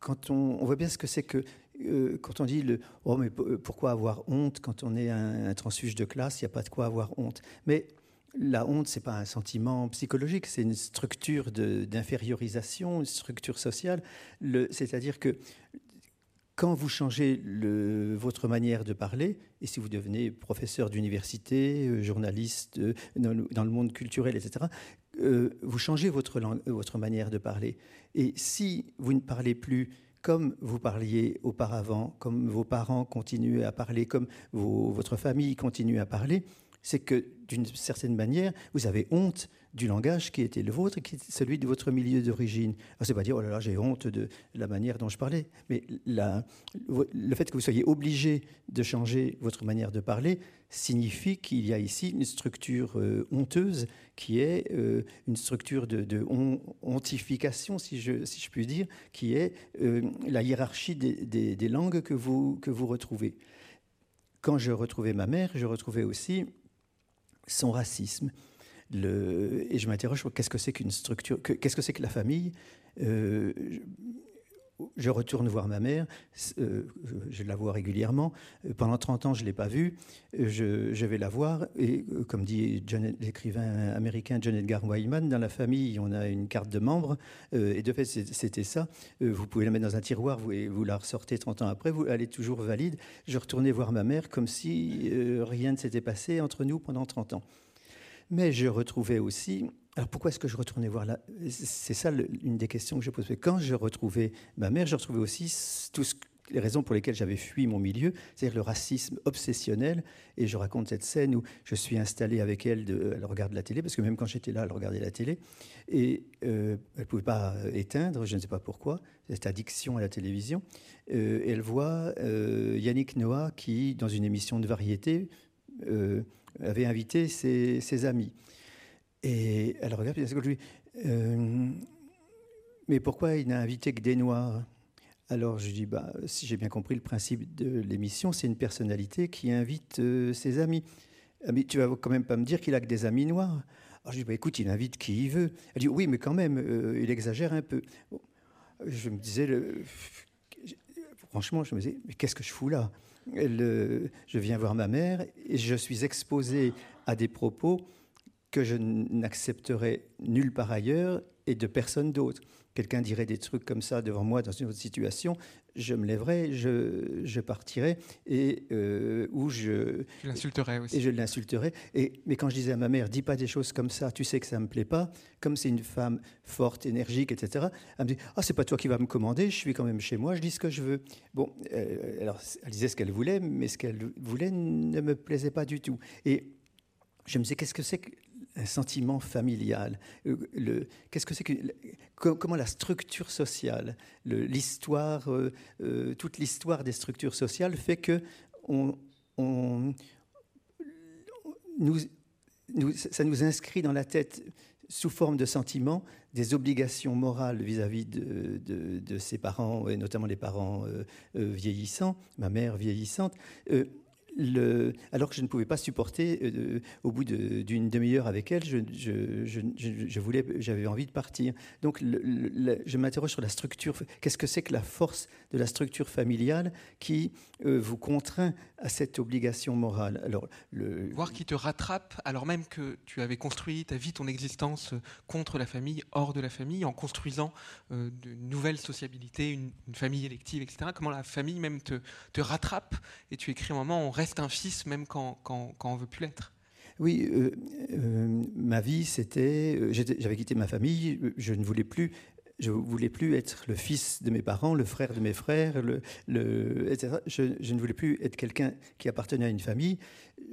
Speaker 2: quand on, voit bien ce que c'est que euh, quand on dit le oh mais pourquoi avoir honte quand on est un, un transfuge de classe, il n'y a pas de quoi avoir honte. Mais la honte, c'est pas un sentiment psychologique, c'est une structure d'infériorisation, une structure sociale. C'est-à-dire que quand vous changez votre manière de parler, et si vous devenez professeur d'université, euh, journaliste euh, dans, le monde culturel, etc., euh, vous changez votre, votre manière de parler. Et si vous ne parlez plus comme vous parliez auparavant, comme vos parents continuent à parler, comme votre famille continue à parler, c'est que d'une certaine manière, vous avez honte du langage qui était le vôtre, qui est celui de votre milieu d'origine. C'est pas dire oh là là j'ai honte de la manière dont je parlais, mais le fait que vous soyez obligé de changer votre manière de parler signifie qu'il y a ici une structure euh, honteuse qui est euh, une structure de, hontification, si je, si je puis dire, qui est euh, la hiérarchie des, des langues que vous, que vous retrouvez. Quand je retrouvais ma mère, je retrouvais aussi son racisme. Et je m'interroge qu'est-ce que c'est qu'une structure, qu'est-ce que c'est que la famille. Euh, je retourne voir ma mère, euh, je la vois régulièrement. Pendant 30 ans, je ne l'ai pas vue. Je, vais la voir. Et euh, comme dit l'écrivain américain John Edgar Wyman, dans la famille, on a une carte de membre. et de fait, c'était ça. vous pouvez la mettre dans un tiroir vous, vous la ressortez 30 ans après. Vous, elle est toujours valide. Je retournais voir ma mère comme si rien ne s'était passé entre nous pendant 30 ans. Mais je retrouvais aussi. Alors pourquoi est-ce que je retournais voir là? C'est ça une des questions que je pose. Quand je retrouvais ma mère, je retrouvais aussi toutes les raisons pour lesquelles j'avais fui mon milieu, c'est-à-dire le racisme obsessionnel. Et je raconte cette scène où je suis installé avec elle, elle regarde la télé, parce que même quand j'étais là, elle regardait la télé. Et euh, elle ne pouvait pas éteindre, je ne sais pas pourquoi, cette addiction à la télévision. Euh, elle voit euh, Yannick Noah qui, dans une émission de variété, avait invité ses, amis. Et elle regarde, et elle dit euh, Mais pourquoi il n'a invité que des Noirs? Alors je dis, bah, si j'ai bien compris le principe de l'émission, c'est une personnalité qui invite euh, ses amis. Ah, mais tu vas quand même pas me dire qu'il a que des amis noirs? Alors je dis, bah, écoute, il invite qui il veut. Elle dit, oui, mais quand même, euh, il exagère un peu. Je me disais, franchement, je me disais, mais qu'est-ce que je fous là? Je viens voir ma mère et je suis exposé à des propos que je n'accepterai nulle part ailleurs et de personne d'autre. Quelqu'un dirait des trucs comme ça devant moi dans une autre situation, je me lèverai, je, je partirai et euh, où je
Speaker 1: l'insulterai aussi.
Speaker 2: Et je l'insulterai. Et mais quand je disais à ma mère, dis pas des choses comme ça, tu sais que ça me plaît pas. Comme c'est une femme forte, énergique, etc. Elle me dit, ah c'est pas toi qui vas me commander, je suis quand même chez moi, je dis ce que je veux. Bon, euh, alors elle disait ce qu'elle voulait, mais ce qu'elle voulait ne me plaisait pas du tout. Et je me disais, qu'est-ce que c'est que sentiment familial. Euh, qu'est-ce que c'est que comment la structure sociale, l'histoire, euh, euh, toute l'histoire des structures sociales fait que on, nous, ça nous inscrit dans la tête sous forme de sentiments des obligations morales vis-à-vis de, ses parents, et notamment les parents vieillissants, ma mère vieillissante alors que je ne pouvais pas supporter, euh, au bout d'une demi-heure avec elle, je, voulais, j'avais envie de partir. Donc, je m'interroge sur la structure. Qu'est-ce que c'est que la force de la structure familiale qui euh, vous contraint à cette obligation morale?
Speaker 1: Alors, Voir qui te rattrape, alors même que tu avais construit ta vie, ton existence euh, contre la famille, hors de la famille, en construisant de nouvelles sociabilités, une, famille élective, etc. Comment la famille même te, te rattrape? Et tu écris un moment, on reste un fils même quand, quand, quand on veut plus l'être.
Speaker 2: Oui, euh, euh, ma vie, c'était. Euh, j'avais quitté ma famille, je ne voulais plus. Je voulais plus être le fils de mes parents, le frère de mes frères, etc. Je, ne voulais plus être quelqu'un qui appartenait à une famille.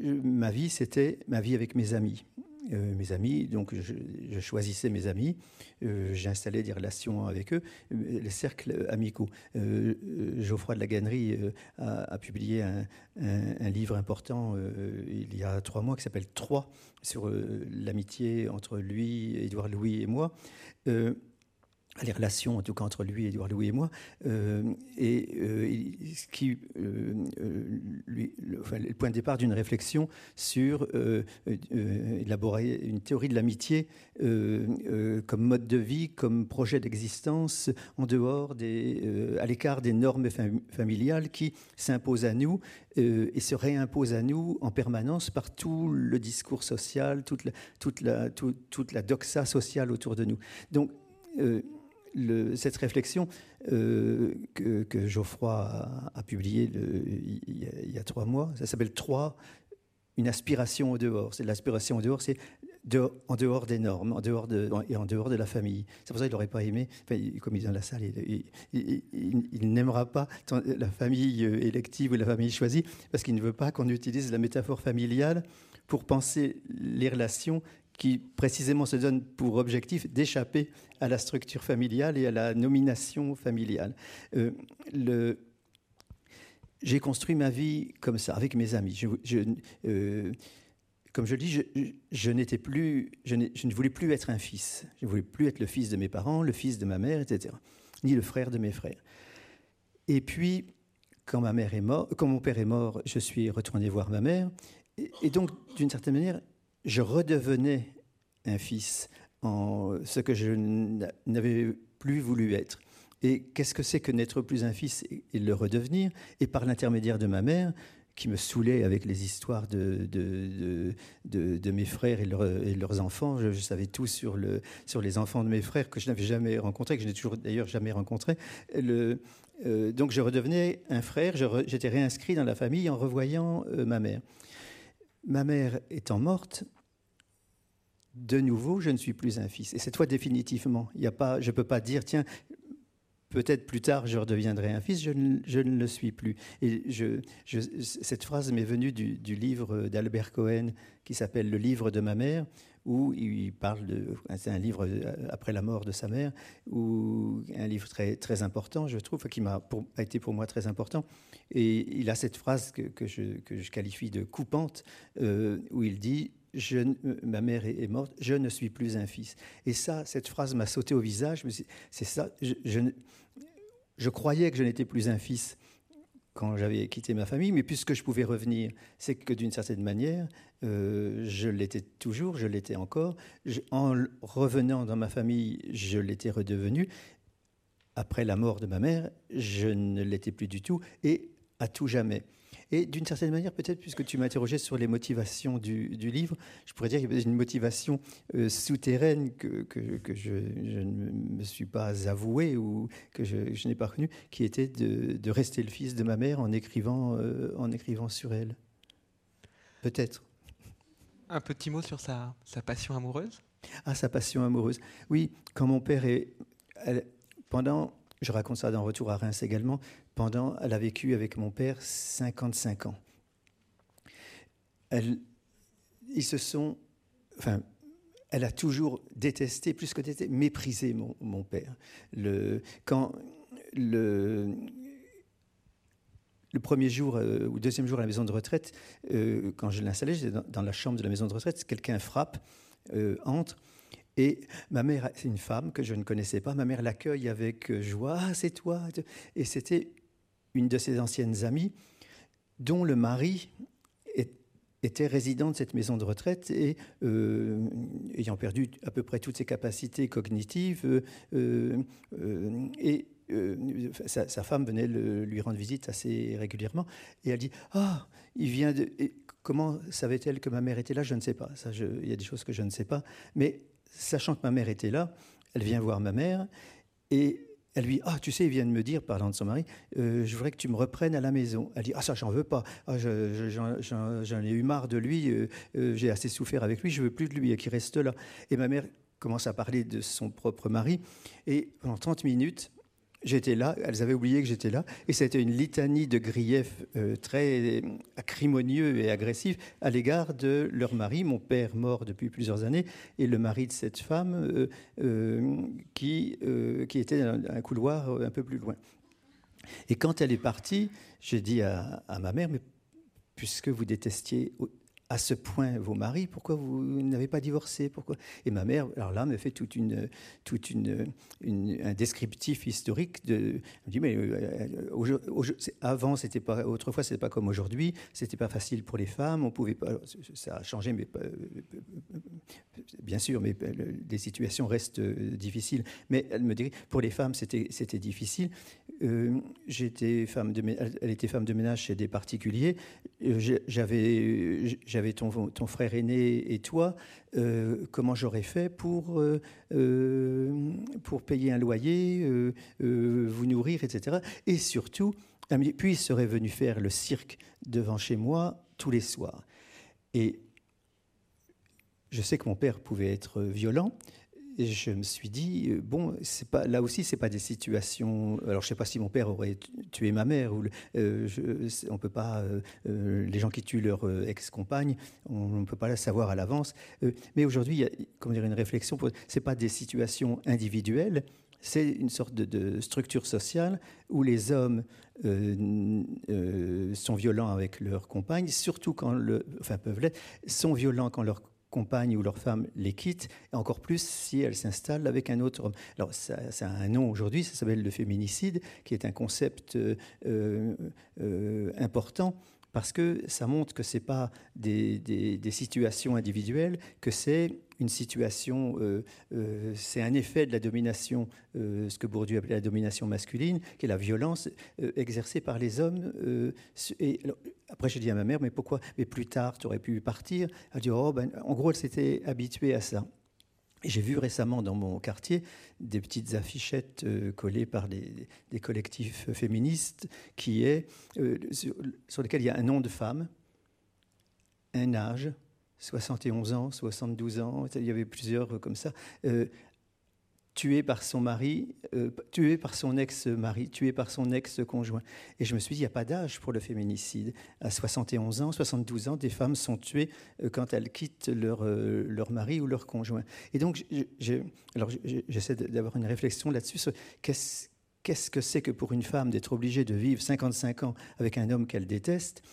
Speaker 2: Ma vie, c'était ma vie avec mes amis. Euh, mes amis, donc je, choisissais mes amis, euh, j'installais des relations avec eux, euh, les cercles amicaux. Geoffroy de la Gannerie a, publié un, livre important il y a trois mois qui s'appelle Trois sur l'amitié entre lui, Édouard Louis et moi les relations, en tout cas entre lui, Édouard Louis et moi, euh, et euh, ce qui, euh, lui, le, point de départ d'une réflexion sur élaborer une théorie de l'amitié comme mode de vie, comme projet d'existence en dehors des, à l'écart des normes familiales qui s'imposent à nous et se réimposent à nous en permanence par tout le discours social, toute la, toute la, toute la doxa sociale autour de nous. Donc cette réflexion euh, que, Geoffroy a, publiée il, y a trois mois, ça s'appelle Trois, une aspiration au dehors. C'est l'aspiration au dehors, c'est en dehors des normes, en dehors de, et en dehors de la famille. C'est pour ça qu'il n'aurait pas aimé, comme il est dans la salle, il, n'aimera pas la famille élective ou la famille choisie, parce qu'il ne veut pas qu'on utilise la métaphore familiale pour penser les relations qui précisément se donne pour objectif d'échapper à la structure familiale et à la nomination familiale. Euh, j'ai construit ma vie comme ça, avec mes amis. Je, euh, comme je dis, je, n'étais plus, je, ne voulais plus être un fils. Je ne voulais plus être le fils de mes parents, le fils de ma mère, etc. Ni le frère de mes frères. Et puis, quand ma mère est morte, quand mon père est mort, je suis retourné voir ma mère. et donc, d'une certaine manière, je redevenais un fils en ce que je n'avais plus voulu être. Et qu'est-ce que c'est que n'être plus un fils et le redevenir? Et par l'intermédiaire de ma mère, qui me saoulait avec les histoires de, de, de, mes frères et, leurs enfants. Je, savais tout sur, le, sur les enfants de mes frères que je n'avais jamais rencontrés, que je n'ai toujours d'ailleurs jamais rencontrés. Euh, donc je redevenais un frère, j'étais réinscrit dans la famille en revoyant euh, ma mère. Ma mère étant morte, de nouveau, je ne suis plus un fils. Et cette fois, définitivement. Il y a pas, je ne peux pas dire, tiens, peut-être plus tard, je redeviendrai un fils. Je ne, le suis plus. Et je, cette phrase m'est venue du, livre d'Albert Cohen qui s'appelle Le livre de ma mère, où il parle de. C'est un livre après la mort de sa mère, ou un livre très, très important, je trouve, qui a été pour moi très important. Et il a cette phrase que, je, que je, qualifie de coupante, euh, où il dit je, ma mère est, morte, je ne suis plus un fils. Et ça, cette phrase m'a sauté au visage. C'est ça. Je, je, croyais que je n'étais plus un fils quand j'avais quitté ma famille, mais puisque je pouvais revenir, c'est que d'une certaine manière, euh, je l'étais toujours, je l'étais encore. en revenant dans ma famille, je l'étais redevenu. Après la mort de ma mère, je ne l'étais plus du tout, et à tout jamais. Et d'une certaine manière, peut-être, puisque tu m'interrogeais sur les motivations du, livre, je pourrais dire qu'il y avait une motivation euh, souterraine que, que, je, ne me suis pas avouée ou que je, n'ai pas connue, qui était de, rester le fils de ma mère en écrivant, euh, en écrivant sur elle. Peut-être.
Speaker 1: Un petit mot sur sa, sa passion amoureuse?
Speaker 2: Ah, sa passion amoureuse. Oui, quand mon père est. pendant je raconte ça dans Retour à Reims également, pendant, elle a vécu avec mon père 55 ans. Elle, ils se sont, enfin, elle a toujours détesté, plus que détesté, méprisé mon, mon père. Le, quand le, le premier jour euh, ou deuxième jour à la maison de retraite, euh, quand je l'installais, j'étais dans, la chambre de la maison de retraite, quelqu'un frappe, euh, entre, et ma mère, c'est une femme que je ne connaissais pas, ma mère l'accueille avec joie, ah, c'est toi. Et c'était une de ses anciennes amies, dont le mari était résident de cette maison de retraite et euh, ayant perdu à peu près toutes ses capacités cognitives. Euh, et sa, femme venait lui rendre visite assez régulièrement. Et elle dit Ah, il vient de. comment savait-elle que ma mère était là? Je ne sais pas. Il y a des choses que je ne sais pas. Mais sachant que ma mère était là, elle vient voir ma mère et elle lui dit Ah, tu sais, il vient de me dire, parlant de son mari, euh, je voudrais que tu me reprennes à la maison. Elle dit Ah, ça, j'en veux pas. Ah, j'en ai eu marre de lui. Euh, euh, j'ai assez souffert avec lui. Je veux plus de lui et qu'il reste là. Et ma mère commence à parler de son propre mari. Et pendant 30 minutes, j'étais là, elles avaient oublié que j'étais là, et c'était une litanie de griefs euh, très acrimonieux et agressifs à l'égard de leur mari, mon père mort depuis plusieurs années, et le mari de cette femme euh, euh, qui, qui était dans un couloir un peu plus loin. Et quand elle est partie, j'ai dit à, à ma mère, mais puisque vous détestiez à ce point vos maris Pourquoi vous n'avez pas divorcé? Pourquoi? Et ma mère, alors là, me fait toute une, toute une, un descriptif historique. Elle me dit mais euh, avant, c'était pas, autrefois, c'était pas comme aujourd'hui. C'était pas facile pour les femmes. On pouvait pas. Ça a changé, mais bien sûr, mais les situations restent euh, difficiles. Mais elle me dit pour les femmes, c'était c'était difficile. Euh, j'étais femme de, elle était femme de ménage chez des particuliers. J'avais j'avais ton, frère aîné et toi, euh, comment j'aurais fait pour, euh, euh, pour payer un loyer, vous nourrir, etc. Et surtout, puis il serait venu faire le cirque devant chez moi tous les soirs. Et je sais que mon père pouvait être violent, je me suis dit, euh, bon, là aussi, c'est pas des situations. Alors, je sais pas si mon père aurait tué ma mère, ou euh, je, on peut pas. Euh, les gens qui tuent leur ex-compagne, on ne peut pas le savoir à l'avance. mais aujourd'hui, il y a comment dire, une réflexion. C'est pas des situations individuelles, c'est une sorte de, structure sociale où les hommes sont violents avec leurs compagnes, surtout quand le, enfin peuvent l'être, sont violents quand leur ou leur femme les quitte, et encore plus si elles s'installent avec un autre homme. Alors, ça, a un nom aujourd'hui, ça s'appelle le féminicide, qui est un concept euh, euh, important parce que ça montre que ce n'est pas des, des, situations individuelles, que c'est une situation, euh, euh, c'est un effet de la domination, euh, ce que Bourdieu appelait la domination masculine, qui est la violence exercée par les hommes. et après, j'ai dit à ma mère, mais pourquoi Mais plus tard, tu aurais pu partir? Elle a dit, oh, ben, en gros, elle s'était habituée à ça. J'ai vu récemment dans mon quartier des petites affichettes euh, collées par des, collectifs féministes qui est, euh, sur, lesquelles il y a un nom de femme, un âge, 71 ans, 72 ans, il y avait plusieurs comme ça, euh, tué par son mari, euh, tué par son ex-mari, tué par son ex-conjoint. Et je me suis dit, il n'y a pas d'âge pour le féminicide. À 71 ans, 72 ans, des femmes sont tuées euh, quand elles quittent leur, euh, leur mari ou leur conjoint. Et donc, j'essaie d'avoir une réflexion là-dessus qu'est-ce que c'est que pour une femme d'être obligée de vivre 55 ans avec un homme qu'elle déteste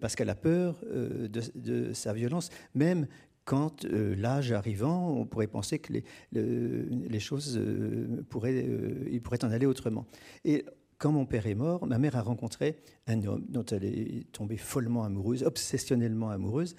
Speaker 2: parce qu'elle a peur de, de, sa violence, même quand euh, l'âge arrivant, on pourrait penser que les, les choses euh, pourraient, euh, il pourrait en aller autrement. Et quand mon père est mort, ma mère a rencontré un homme dont elle est tombée follement amoureuse, obsessionnellement amoureuse.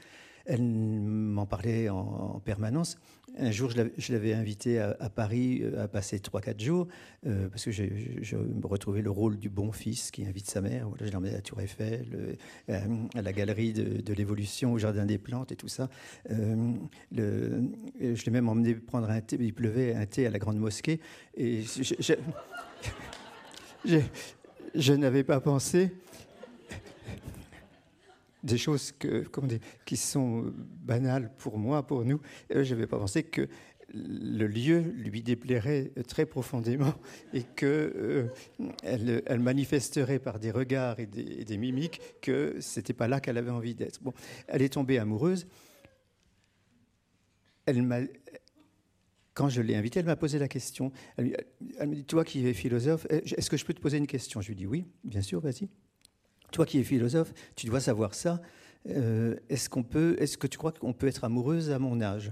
Speaker 2: Elle m'en parlait en, permanence. Un jour, je l'avais invitée à, Paris euh, à passer 3-4 jours, euh, parce que je, me retrouvais le rôle du bon fils qui invite sa mère. Voilà, je l'emmenais à la Tour Eiffel, euh, à la galerie de, l'évolution, au Jardin des Plantes et tout ça. je l'ai même emmené prendre un thé, il pleuvait, un thé à la Grande Mosquée. Et je n'avais pas pensé des choses qui sont banales pour moi, pour nous. Euh, je n'avais pas pensé que le lieu lui déplairait très profondément et qu'elle euh, elle manifesterait par des regards et des, mimiques que c'était pas là qu'elle avait envie d'être. Bon, elle est tombée amoureuse. Quand je l'ai invitée, elle m'a posé la question. Elle me dit Toi qui es philosophe, est-ce que je peux te poser une question? Je lui dis Oui, bien sûr, vas-y. Toi qui es philosophe, tu dois savoir ça. Euh, est-ce qu'on peut, est-ce que tu crois qu'on peut être amoureuse à mon âge?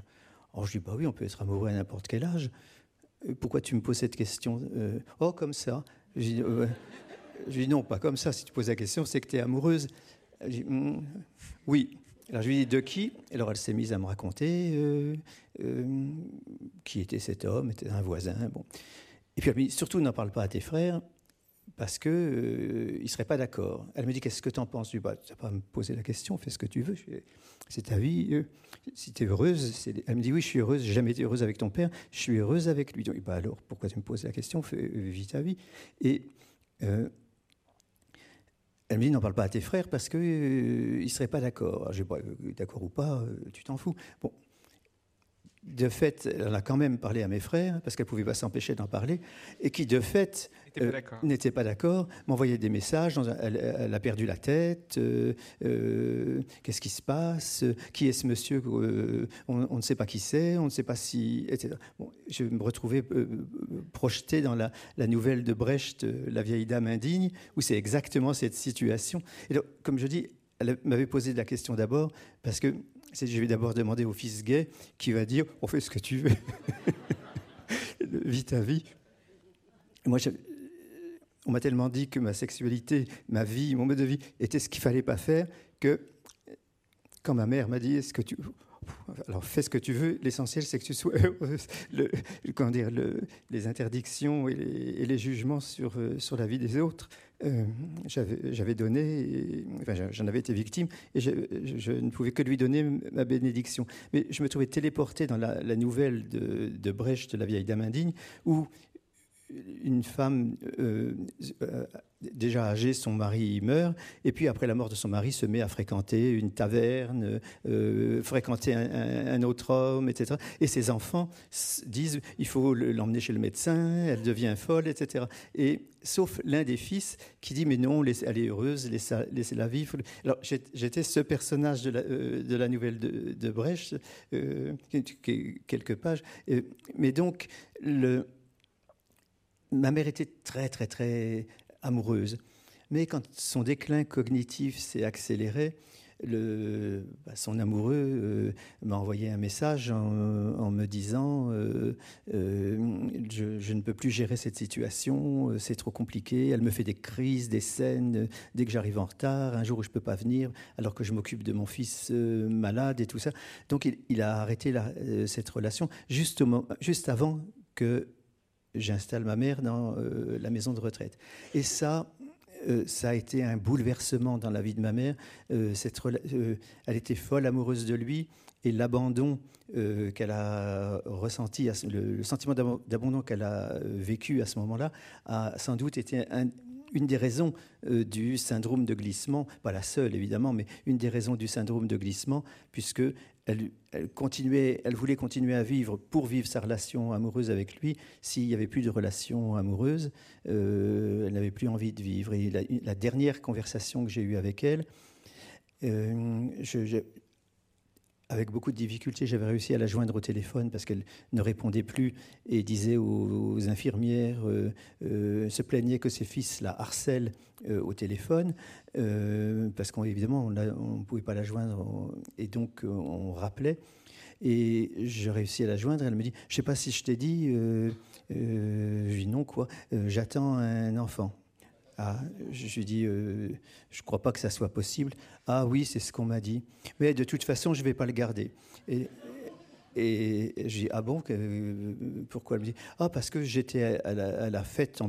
Speaker 2: Alors je dis bah oui, on peut être amoureux à n'importe quel âge. Euh, pourquoi tu me poses cette question? Euh, Oh comme ça. Je dis, dis, non, pas comme ça. Si tu poses la question, c'est que tu es amoureuse. Je hmm, oui. Alors je lui dis de qui? Alors elle s'est mise à me raconter qui était cet homme, était un voisin. Bon. Et puis elle me dit surtout n'en parle pas à tes frères parce euh, ne seraient pas d'accord. Elle me dit Qu'est-ce que tu en penses dis bah, Tu n'as pas à me poser la question, fais ce que tu veux. C'est ta vie. Euh, si tu es heureuse. Elle me dit Oui, je suis heureuse, j'ai jamais été heureuse avec ton père, je suis heureuse avec lui. Donc, bah, alors, pourquoi tu me poses la question? Fais, euh, Vis ta vie. Et elle me dit N'en parle pas à tes frères parce qu'ils ne seraient pas d'accord. Je dis bah, D'accord ou pas, tu t'en fous. Bon, de fait, elle a quand même parlé à mes frères, parce qu'elle ne pouvait pas s'empêcher d'en parler, et qui, de fait, n'était pas d'accord, m'envoyait des messages, elle, a perdu la tête, euh, euh, qu'est-ce qui se passe, qui est ce monsieur, euh, on, ne sait pas qui c'est, on ne sait pas si... Etc. je me retrouvais projeté dans la, nouvelle de Brecht, La vieille dame indigne, où c'est exactement cette situation. Et comme je dis, elle m'avait posé la question d'abord, parce que je vais d'abord demander au fils gay qui va dire on fait ce que tu veux, vis ta vie. Moi, on m'a tellement dit que ma sexualité, ma vie, mon mode de vie était ce qu'il fallait pas faire que quand ma mère m'a dit est-ce que tu alors fais ce que tu veux, l'essentiel c'est que tu sois Le, comment dire, les interdictions et les, jugements sur, euh, sur la vie des autres, euh, j'avais donné, enfin, j'en avais été victime, et je, ne pouvais que lui donner ma bénédiction. Mais je me trouvais téléporté dans la, nouvelle de, de Brecht, La vieille dame indigne, où une femme euh, euh, déjà âgée, son mari meurt, et puis après la mort de son mari, se met à fréquenter une taverne, euh, fréquenter un, autre homme, etc. Et ses enfants disent il faut l'emmener chez le médecin, elle devient folle, etc. Et sauf l'un des fils qui dit mais non, elle est heureuse, laissez-la vivre. Alors j'étais ce personnage de la, de nouvelle de, de Brecht, quelques pages. mais donc le ma mère était très, très, très amoureuse. Mais quand son déclin cognitif s'est accéléré, bah, son amoureux euh, m'a envoyé un message en, me disant euh, euh, je, ne peux plus gérer cette situation, c'est trop compliqué. Elle me fait des crises, des scènes dès que j'arrive en retard, un jour où je ne peux pas venir, alors que je m'occupe de mon fils malade et tout ça. Donc il, a arrêté cette relation juste avant que j'installe ma mère dans euh, la maison de retraite. Et ça, euh, ça a été un bouleversement dans la vie de ma mère. Euh, cette, elle était folle amoureuse de lui et l'abandon qu'elle a ressenti, le, sentiment d'abandon qu'elle a vécu à ce moment-là, a sans doute été une des raisons du syndrome de glissement, pas la seule évidemment, mais une des raisons du syndrome de glissement, puisque elle, voulait continuer à vivre pour vivre sa relation amoureuse avec lui. S'il n'y avait plus de relation amoureuse, euh, elle n'avait plus envie de vivre. Et la, dernière conversation que j'ai eue avec elle, euh, je, avec beaucoup de difficultés, j'avais réussi à la joindre au téléphone parce qu'elle ne répondait plus et disait aux, infirmières, euh, euh, se plaignait que ses fils la harcèlent euh, au téléphone parce qu'évidemment on ne pouvait pas la joindre et donc on rappelait. Et j'ai réussi à la joindre. Elle me dit, je ne sais pas si je t'ai dit. je dis non quoi. J'attends un enfant. Ah, je lui dis, je ne crois pas que ça soit possible. Ah oui, c'est ce qu'on m'a dit. Mais de toute façon, je ne vais pas le garder. Et, et j'ai dit, ah bon, pourquoi Elle me dit, ah parce que j'étais à la, fête,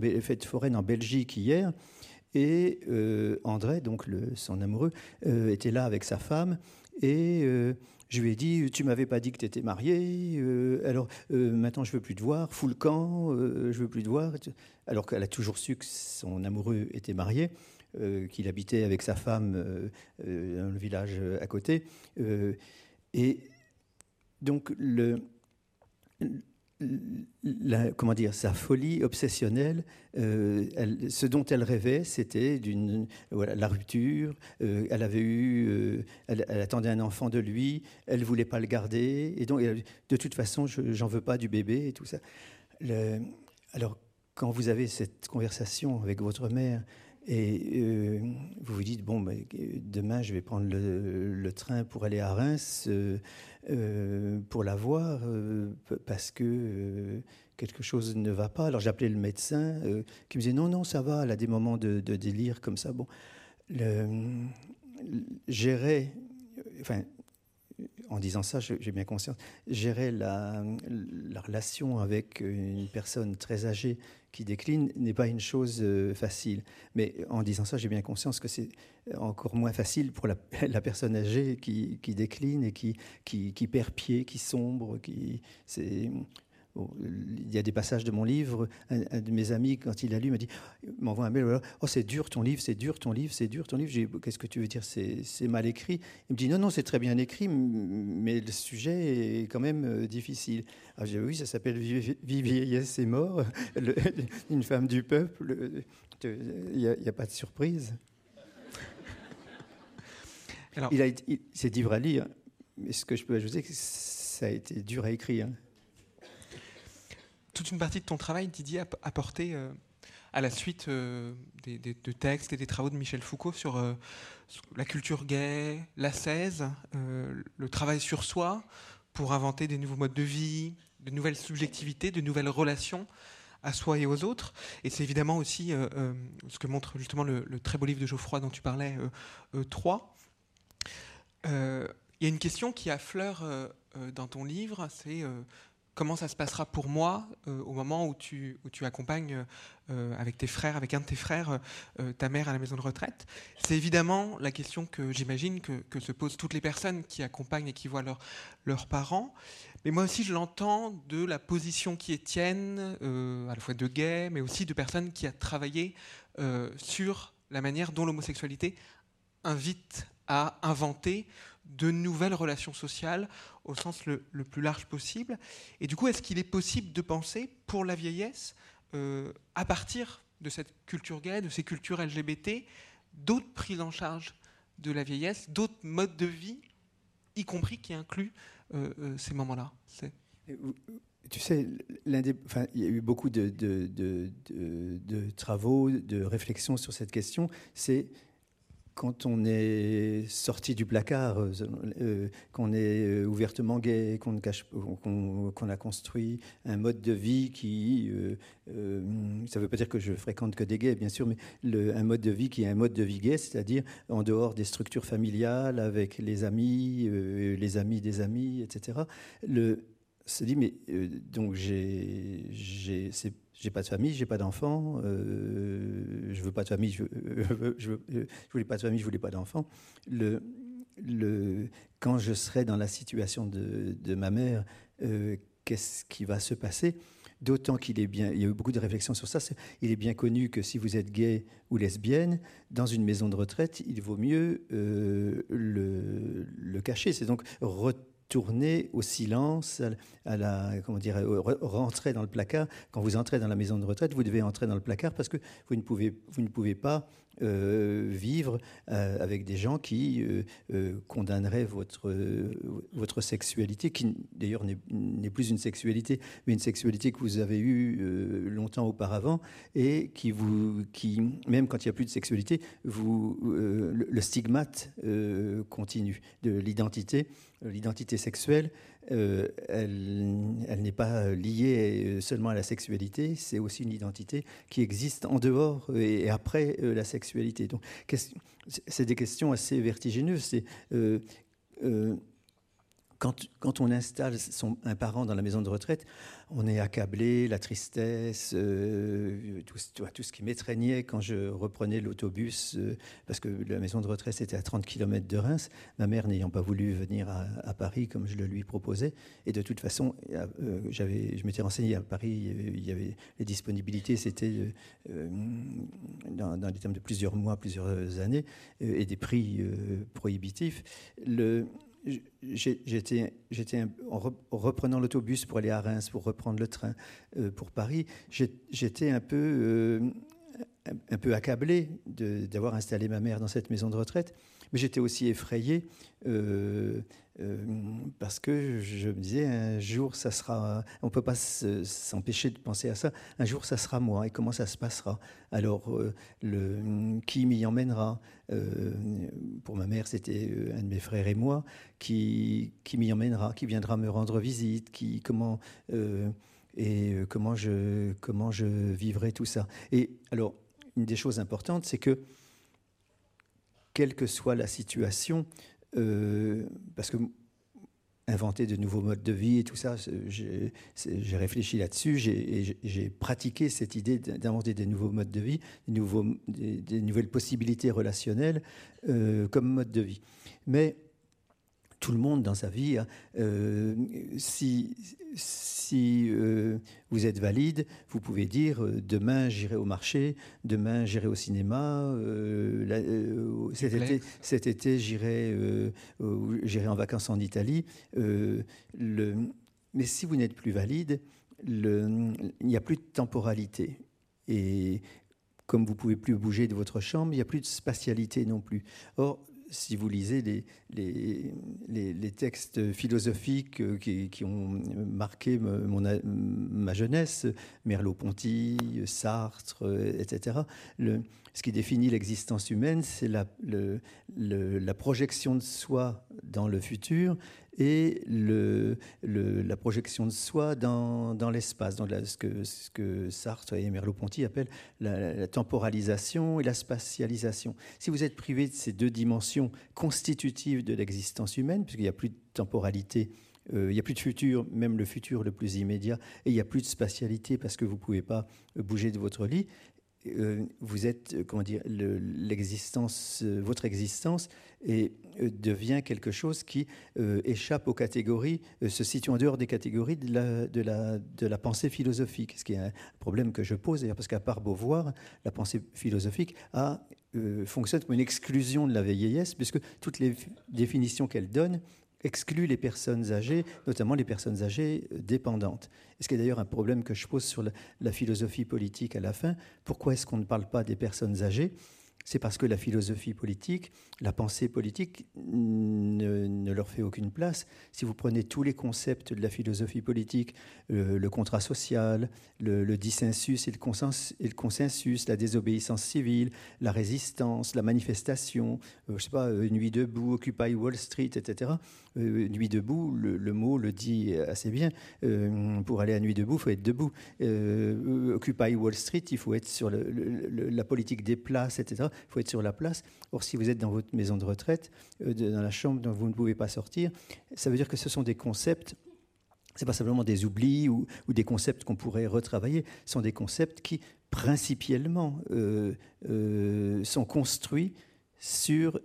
Speaker 2: foraine en Belgique hier, et André, donc son amoureux, était là avec sa femme, et je lui ai dit, tu m'avais pas dit que tu étais marié, euh, alors euh, maintenant je veux plus te voir, fous le camp, euh, je veux plus te voir. Alors qu'elle a toujours su que son amoureux était marié, qu'il habitait avec sa femme dans le village à côté. et donc le la, comment dire, sa folie obsessionnelle, euh, ce dont elle rêvait, c'était d'une la rupture. Euh, elle avait eu, euh, elle, attendait un enfant de lui, elle voulait pas le garder, et donc de toute façon, j'en veux pas du bébé et tout ça. Alors quand vous avez cette conversation avec votre mère et vous vous dites bon, demain je vais prendre le, train pour aller à Reims euh, pour la voir euh, parce que euh, quelque chose ne va pas. Alors j'appelais le médecin qui me disait non, non, ça va, elle a des moments de, délire comme ça. Bon, gérer, enfin, en disant ça, j'ai bien conscience, gérer la, relation avec une personne très âgée décline n'est pas une chose euh, facile. Mais en disant ça, j'ai bien conscience que c'est encore moins facile pour la, personne âgée qui, décline et qui, qui, qui, perd pied, qui sombre. Qui, c'est, il y a des passages de mon livre. Un, de mes amis, quand il a lu, m'a dit, m'envoie un mail. Oh, c'est dur ton livre, c'est dur ton livre, c'est dur ton livre. J'ai qu'est-ce que tu veux dire c'est, mal écrit? Il me dit non, non, c'est très bien écrit, mais le sujet est quand même euh, difficile. Ah, j'ai oui, ça s'appelle vieillesse et mort, une femme du peuple. Il n'y a, pas de surprise. Alors, il a, c'est dur à lire, mais ce que je peux ajouter, c'est que ça a été dur à écrire. Hein
Speaker 1: toute une partie de ton travail, Didier, a porté euh, à la suite euh, des, de textes et des travaux de Michel Foucault sur, euh, la culture gay, la euh, le travail sur soi pour inventer des nouveaux modes de vie, de nouvelles subjectivités, de nouvelles relations à soi et aux autres. Et c'est évidemment aussi ce que montre justement le, très beau livre de Geoffroy dont tu parlais, 3. Il y a une question qui affleure dans ton livre, c'est comment ça se passera pour moi euh, au moment où tu, accompagnes euh, avec tes frères, avec un de tes frères, euh, ta mère à la maison de retraite. C'est évidemment la question que j'imagine que, se posent toutes les personnes qui accompagnent et qui voient leur, leurs parents. Mais moi aussi, je l'entends de la position qui est tienne, à la fois de gay, mais aussi de personnes qui a travaillé sur la manière dont l'homosexualité invite à inventer de nouvelles relations sociales au sens le, plus large possible. Et du coup, est-ce qu'il est possible de penser pour la vieillesse, euh, à partir de cette culture gay, de ces cultures LGBT, d'autres prises en charge de la vieillesse, d'autres modes de vie, y compris qui incluent euh, euh, ces moments-là?
Speaker 2: Tu sais, il y a eu beaucoup de, de, de, travaux, de réflexions sur cette question. C'est quand on est sorti du placard, euh, euh, qu'on est euh, ouvertement gay, qu'on a construit un mode de vie qui, ça ne veut pas dire que je fréquente que des gays, bien sûr, mais un mode de vie qui est un mode de vie gay, c'est-à-dire en dehors des structures familiales, avec les amis, les amis des amis, etc. Le, se dit, mais donc j'ai, j'ai pas de famille, j'ai pas d'enfants, euh, je veux pas de famille, je, je, voulais pas de famille, je voulais pas le, quand je serai dans la situation de, ma mère, euh, qu'est-ce qui va se passer? D'autant qu'il est bien, il y a eu beaucoup de réflexions sur ça. il est bien connu que si vous êtes gay ou lesbienne, dans une maison de retraite, il vaut mieux euh, le, le, cacher. C'est donc tourner au silence, à la, comment dire, rentrer dans le placard. Quand vous entrez dans la maison de retraite, vous devez entrer dans le placard parce que vous ne pouvez, vous ne pouvez pas euh, vivre euh, avec des gens qui euh, condamneraient votre, votre sexualité, qui d'ailleurs n'est plus une sexualité, mais une sexualité que vous avez eue longtemps auparavant et qui, vous, qui, même quand il n'y a plus de sexualité, vous, le, stigmate continue de l'identité l'identité sexuelle elle, elle n'est pas liée seulement à la sexualité, c'est aussi une identité qui existe en dehors et après la sexualité. Donc, c'est des questions assez vertigineuses. Quand, on installe un parent dans la maison de retraite, on est accablé, la tristesse, euh, tout, ce qui m'étreignait quand je reprenais l'autobus, euh, parce que la maison de retraite était à 30 km de Reims, ma mère n'ayant pas voulu venir à, Paris comme je le lui proposais. Et de toute façon, euh, j'avais, je m'étais renseigné à Paris, il y avait les disponibilités, c'était dans, dans, les termes de plusieurs mois, plusieurs années, et des prix prohibitifs. J'étais, en reprenant l'autobus pour aller à Reims, pour reprendre le train euh, pour Paris, j'étais un peu, euh, un peu accablé d'avoir installé ma mère dans cette maison de retraite, mais j'étais aussi effrayé euh, euh, parce que je me disais, un jour, ça sera. On peut pas s'empêcher de penser à ça. Un jour, ça sera moi. Et comment ça se passera? Alors, euh, le, qui m'y emmènera? Pour ma mère, c'était un de mes frères et moi. Qui, qui m'y emmènera Qui viendra me rendre visite qui, comment, Et comment je, comment je vivrai tout ça Et alors, une des choses importantes, c'est que, quelle que soit la situation, euh, parce que inventer de nouveaux modes de vie et tout ça, j'ai réfléchi là-dessus, j'ai pratiqué cette idée d'inventer des nouveaux modes de vie, des, nouvelles possibilités relationnelles euh, comme mode de vie. Mais tout le monde dans sa vie, hein, euh, si, si euh, vous êtes valide, vous pouvez dire euh, demain j'irai au marché, demain j'irai au cinéma, cet, été, cet, été, j'irai j'irai en vacances en Italie. Le, mais si vous n'êtes plus valide, le, il n'y a plus de temporalité. Et comme vous pouvez plus bouger de votre chambre, il n'y a plus de spatialité non plus. Or, si vous lisez les, les, textes philosophiques euh, qui, ont marqué mon, ma jeunesse, Merleau-Ponty, Sartre, euh, etc., le, ce qui définit l'existence humaine, c'est la, la projection de soi dans le futur et la projection de soi dans, l'espace, dans ce, que, Sartre et Merleau-Ponty appellent la, temporalisation et la spatialisation. Si vous êtes privé de ces deux dimensions constitutives de l'existence humaine, puisqu'il n'y a plus de temporalité, euh, il n'y a plus de futur, même le futur le plus immédiat, et il n'y a plus de spatialité parce que vous ne pouvez pas bouger de votre lit, vous êtes, comment dire, l'existence, euh, votre existence et euh, devient quelque chose qui échappe aux catégories, se situe en dehors des catégories de la, pensée philosophique. Ce qui est un problème que je pose, parce qu'à part Beauvoir, la pensée philosophique a, fonctionne comme une exclusion de la vieillesse, puisque toutes les définitions qu'elle donne exclut les personnes âgées, notamment les personnes âgées euh, dépendantes. ce qui est d'ailleurs un problème que je pose sur la philosophie politique à la fin. Pourquoi est-ce qu'on ne parle pas des personnes âgées? C'est parce que la philosophie politique, la pensée politique ne, leur fait aucune place. Si vous prenez tous les concepts de la philosophie politique, euh, le, contrat social, le, dissensus et le, consensus, le, la désobéissance civile, la résistance, la manifestation, euh, je sais pas, euh, Nuit debout, Occupy Wall Street, etc. Nuit debout, le, mot le dit assez bien. pour aller à Nuit debout, il faut être debout. Occupy Wall Street, il faut être sur la politique des places, etc il faut être sur la place. Or, si vous êtes dans votre maison de retraite, euh, dans la chambre dont vous ne pouvez pas sortir, ça veut dire que ce sont des concepts ce pas simplement des oublis ou, des concepts qu'on pourrait retravailler, ce sont des concepts qui, principiellement, euh, euh, sont construits sur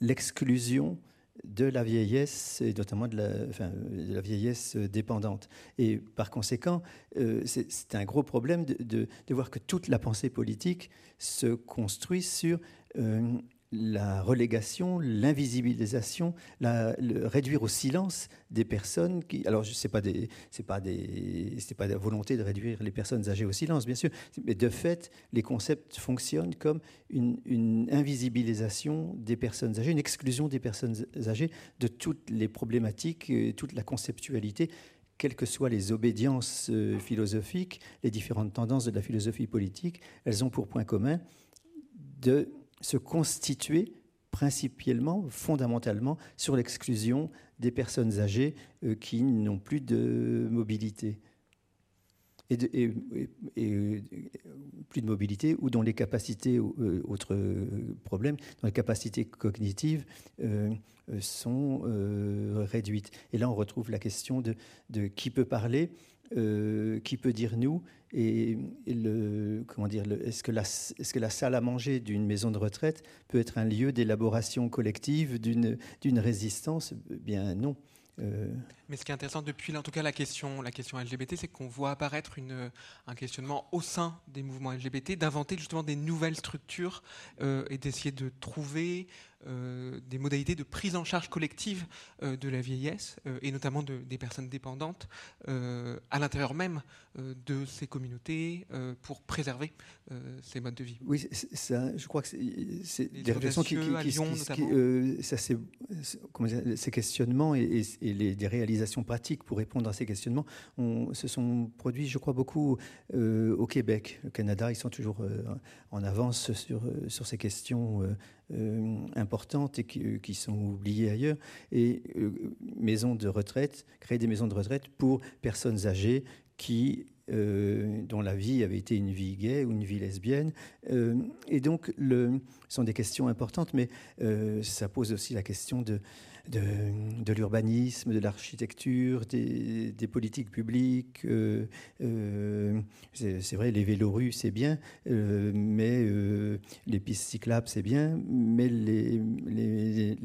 Speaker 2: l'exclusion de la vieillesse, et notamment de la, vieillesse dépendante. Et par conséquent, c'est un gros problème de, de, voir que toute la pensée politique se construit sur euh, la relégation, l'invisibilisation, le réduire au silence des personnes qui. Alors, ce n'est pas, pas, pas la volonté de réduire les personnes âgées au silence, bien sûr, mais de fait, les concepts fonctionnent comme une, une invisibilisation des personnes âgées, une exclusion des personnes âgées de toutes les problématiques, toute la conceptualité quelles que soient les obédiences euh, philosophiques, les différentes tendances de la philosophie politique, elles ont pour point commun de se constituer principalement, fondamentalement, sur l'exclusion des personnes âgées qui n'ont plus de mobilité et, plus de mobilité ou dont les capacités, euh, autre problème, dont les capacités cognitives euh, sont euh, réduites. Et là, on retrouve la question de qui peut parler, qui peut dire nous, et, est-ce que, la, salle à manger d'une maison de retraite peut être un lieu d'élaboration collective d'une, résistance? Bien non.
Speaker 1: Euh, Mais ce qui est intéressant depuis, en tout cas, la question, LGBT, c'est qu'on voit apparaître un questionnement au sein des mouvements LGBT, d'inventer justement des nouvelles structures euh, et d'essayer de trouver euh, des modalités de prise en charge collective de la vieillesse et notamment de, des personnes dépendantes à l'intérieur même de ces communautés pour préserver ces modes de vie.
Speaker 2: Oui, ça, je crois que c'est des
Speaker 1: réflexions qui, qui,
Speaker 2: qui, ça, ces questionnements et, et les, des réalisations pratiques pour répondre à ces questionnements on, se sont produits, je crois, beaucoup euh, au Québec. Au Canada, ils sont toujours euh, en avance sur, euh, sur ces questions importantes et qui, qui, sont oubliées ailleurs. Et maisons de retraite, créer des maisons de retraite pour personnes âgées qui dont la vie avait été une vie gay ou une vie lesbienne. et donc, ce sont des questions importantes, mais ça pose aussi la question de l'urbanisme, de l'architecture, des, politiques publiques. Euh, euh, c'est vrai, les vélorues, c'est bien, euh, mais les pistes cyclables, c'est bien, mais les,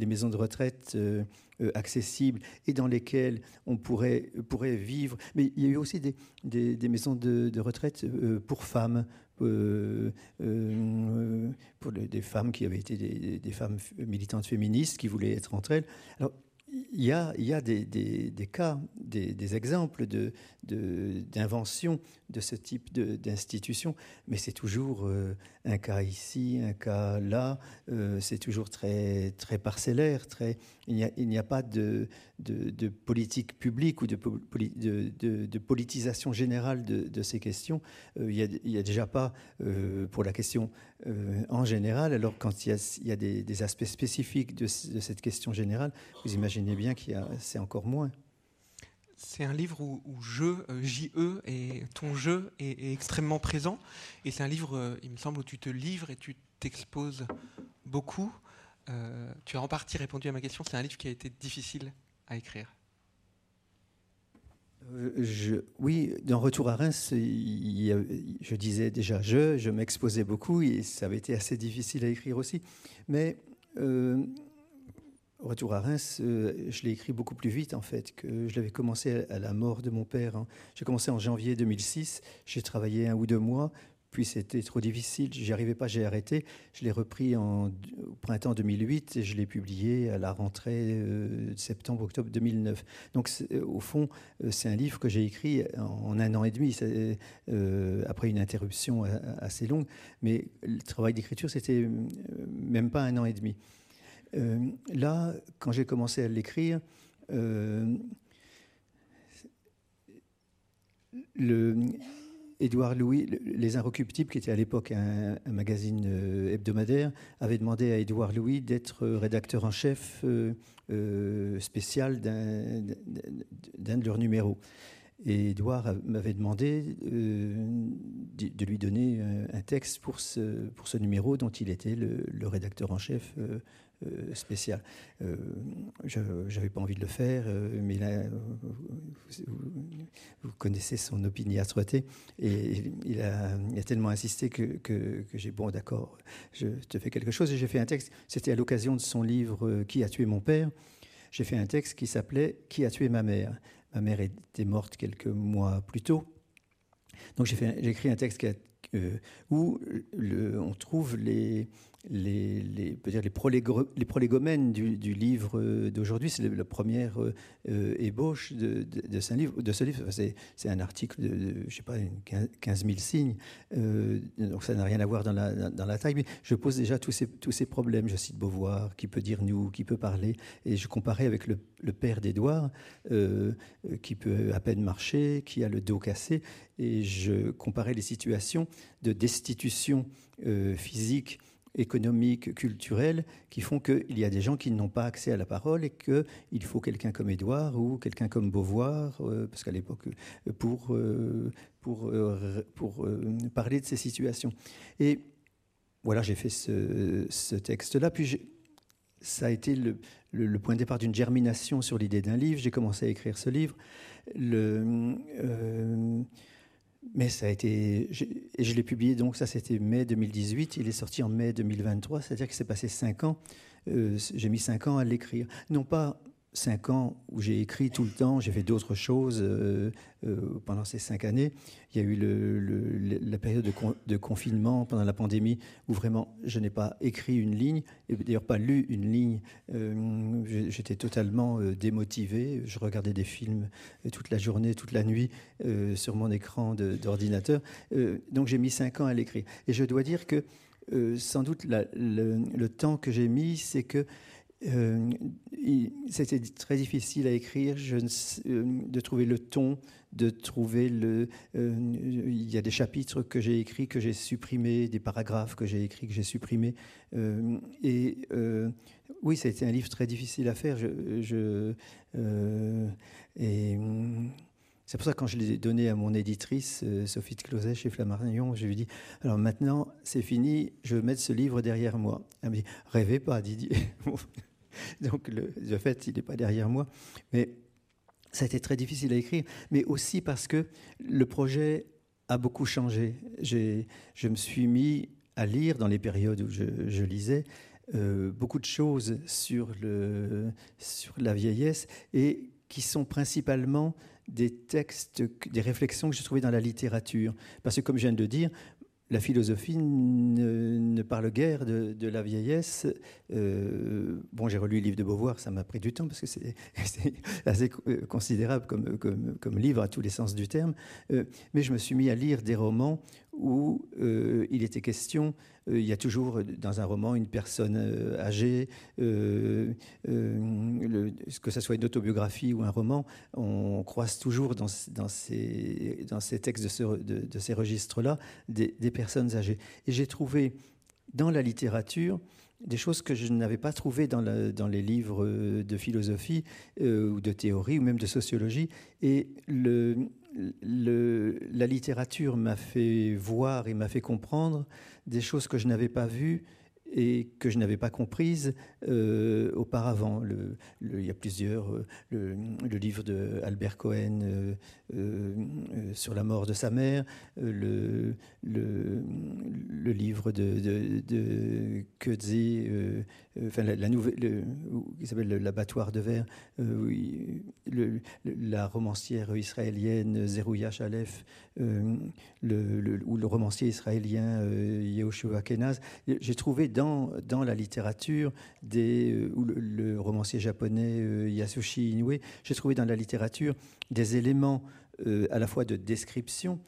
Speaker 2: maisons de retraite accessibles et dans lesquelles on pourrait, pourrait vivre. Mais il y a eu aussi des, des, maisons de, de retraite pour femmes, euh, euh, pour des femmes qui avaient été des, femmes militantes féministes qui voulaient être entre elles. Alors, il y a, il y a des, des, cas, des, exemples d'invention de, de, ce type d'institution, mais c'est toujours euh, un cas ici, un cas là, c'est toujours très, très parcellaire, très, il n'y a, a, pas de, politique publique ou de, politisation générale de, ces questions. Euh, il n'y a, déjà pas euh, pour la question euh, en général. Alors quand il y a, y a des, aspects spécifiques de, cette question générale, vous imaginez bien qu'il c'est encore moins.
Speaker 1: C'est un livre où, je, JE, et ton jeu est, extrêmement présent. Et c'est un livre, il me semble, où tu te livres et tu t'exposes beaucoup. Tu as en partie répondu à ma question. C'est un livre qui a été difficile à écrire
Speaker 2: euh, oui, dans Retour à Reims, je disais déjà je, je m'exposais beaucoup et ça avait été assez difficile à écrire aussi. Mais euh, Retour à Reims, euh, je l'ai écrit beaucoup plus vite en fait que je l'avais commencé à la mort de mon père. Hein. J'ai commencé en janvier 2006, j'ai travaillé un ou deux mois, puis c'était trop difficile, j'y arrivais pas, j'ai arrêté. Je l'ai repris au printemps 2008 et je l'ai publié à la rentrée euh, septembre-octobre 2009. Donc euh, au fond, euh, c'est un livre que j'ai écrit en, un an et demi, après une interruption assez longue. Mais le travail d'écriture, c'était même pas un an et demi. là, quand j'ai commencé à l'écrire, le Édouard Louis, Les Inrecuptibles, qui était à l'époque un, magazine euh, hebdomadaire, avait demandé à Édouard Louis d'être rédacteur en chef euh, euh, spécial d'un de leurs numéros. Et Édouard m'avait demandé de lui donner un texte pour ce, pour ce numéro dont il était le, le rédacteur en chef euh, spécial. Euh, je n'avais pas envie de le faire, euh, mais là, vous, connaissez son opiniâtreté, et il a, il a tellement insisté que, que, j'ai, bon, d'accord, je te fais quelque chose, et j'ai fait un texte, c'était à l'occasion de son livre Qui a tué mon père. J'ai fait un texte qui s'appelait Qui a tué ma mère. Ma mère était morte quelques mois plus tôt. Donc j'ai, écrit un texte où on trouve les, les, les, dire les, prolégomènes du, livre euh, d'aujourd'hui. C'est la première euh, ébauche de, de, ce livre. De c'est, un article de, je sais pas, 15 000 signes. Euh, donc ça n'a rien à voir dans la, dans la, taille. Mais je pose déjà tous ces, tous ces problèmes. Je cite Beauvoir, qui peut dire nous, qui peut parler. Et je comparais avec le, le père d'Édouard, qui peut à peine marcher, qui a le dos cassé. Et je comparais les situations de destitution physique économiques, culturelles, qui font qu'il y a des gens qui n'ont pas accès à la parole et qu'il faut quelqu'un comme Édouard ou quelqu'un comme Beauvoir, euh, parce qu'à l'époque, euh, pour, euh, pour, pour parler de ces situations. Et voilà, j'ai fait ce, texte-là. Puis ça a été le, le, point de départ d'une germination sur l'idée d'un livre. J'ai commencé à écrire ce livre. Le, mais ça a été. Et je l'ai publié, donc ça c'était mai 2018. Il est sorti en mai 2023, c'est-à-dire qu'il s'est passé cinq ans. Euh, j'ai mis cinq ans à l'écrire. Non pas cinq ans où j'ai écrit tout le temps, j'ai fait d'autres choses euh, euh, pendant ces cinq années. Il y a eu la période de, confinement pendant la pandémie où vraiment je n'ai pas écrit une ligne, et d'ailleurs pas lu une ligne. Euh, j'étais totalement démotivé. Je regardais des films toute la journée, toute la nuit sur mon écran d'ordinateur. donc j'ai mis cinq ans à l'écrire. Et je dois dire que sans doute le, temps que j'ai mis, c'est que euh, c'était très difficile à écrire, euh, de trouver le ton, de trouver le. Euh, il y a des chapitres que j'ai écrits que j'ai supprimés, des paragraphes que j'ai écrits que j'ai supprimés. et oui, été un livre très difficile à faire. Et c'est pour ça que quand je l'ai donné à mon éditrice, Sophie de Closet, chez Flammarion, je lui ai dit Alors maintenant, c'est fini, je vais mettre ce livre derrière moi. Elle m'a dit Rêvez pas, Didier. Donc le, fait, il n'est pas derrière moi. Mais ça a été très difficile à écrire, mais aussi parce que le projet a beaucoup changé. Je me suis mis à lire dans les périodes où je, lisais euh, beaucoup de choses sur, le, sur la vieillesse et qui sont principalement des textes, des réflexions que j'ai trouvées dans la littérature. Parce que, comme je viens de le dire, la philosophie ne, parle guère de, la vieillesse. Euh, bon, j'ai relu le livre de Beauvoir, ça m'a pris du temps parce que c'est assez considérable comme, comme, livre à tous les sens du terme. Euh, mais je me suis mis à lire des romans où euh, il était question, euh, il y a toujours dans un roman une personne euh, âgée, que ce soit une autobiographie ou un roman, on croise toujours dans, ces, textes de, ces registres-là des, des, personnes âgées. Et j'ai trouvé dans la littérature des choses que je n'avais pas trouvées dans, dans, les livres de philosophie ou de théorie ou même de sociologie. Et le, la littérature m'a fait voir et m'a fait comprendre des choses que je n'avais pas vues et que je n'avais pas comprises euh, auparavant. Il y a plusieurs, euh, le, livre de Albert Cohen euh, sur la mort de sa mère, le, livre de, de, de enfin la, nouvelle, qui s'appelle l'abattoir de verre, la romancière israélienne Zerouya Shalef, le, ou le romancier israélien Yehoshua Kenaz. J'ai trouvé dans, la littérature, euh, ou le, romancier japonais euh, Yasushi Inoue, j'ai trouvé dans la littérature des éléments euh, à la fois de description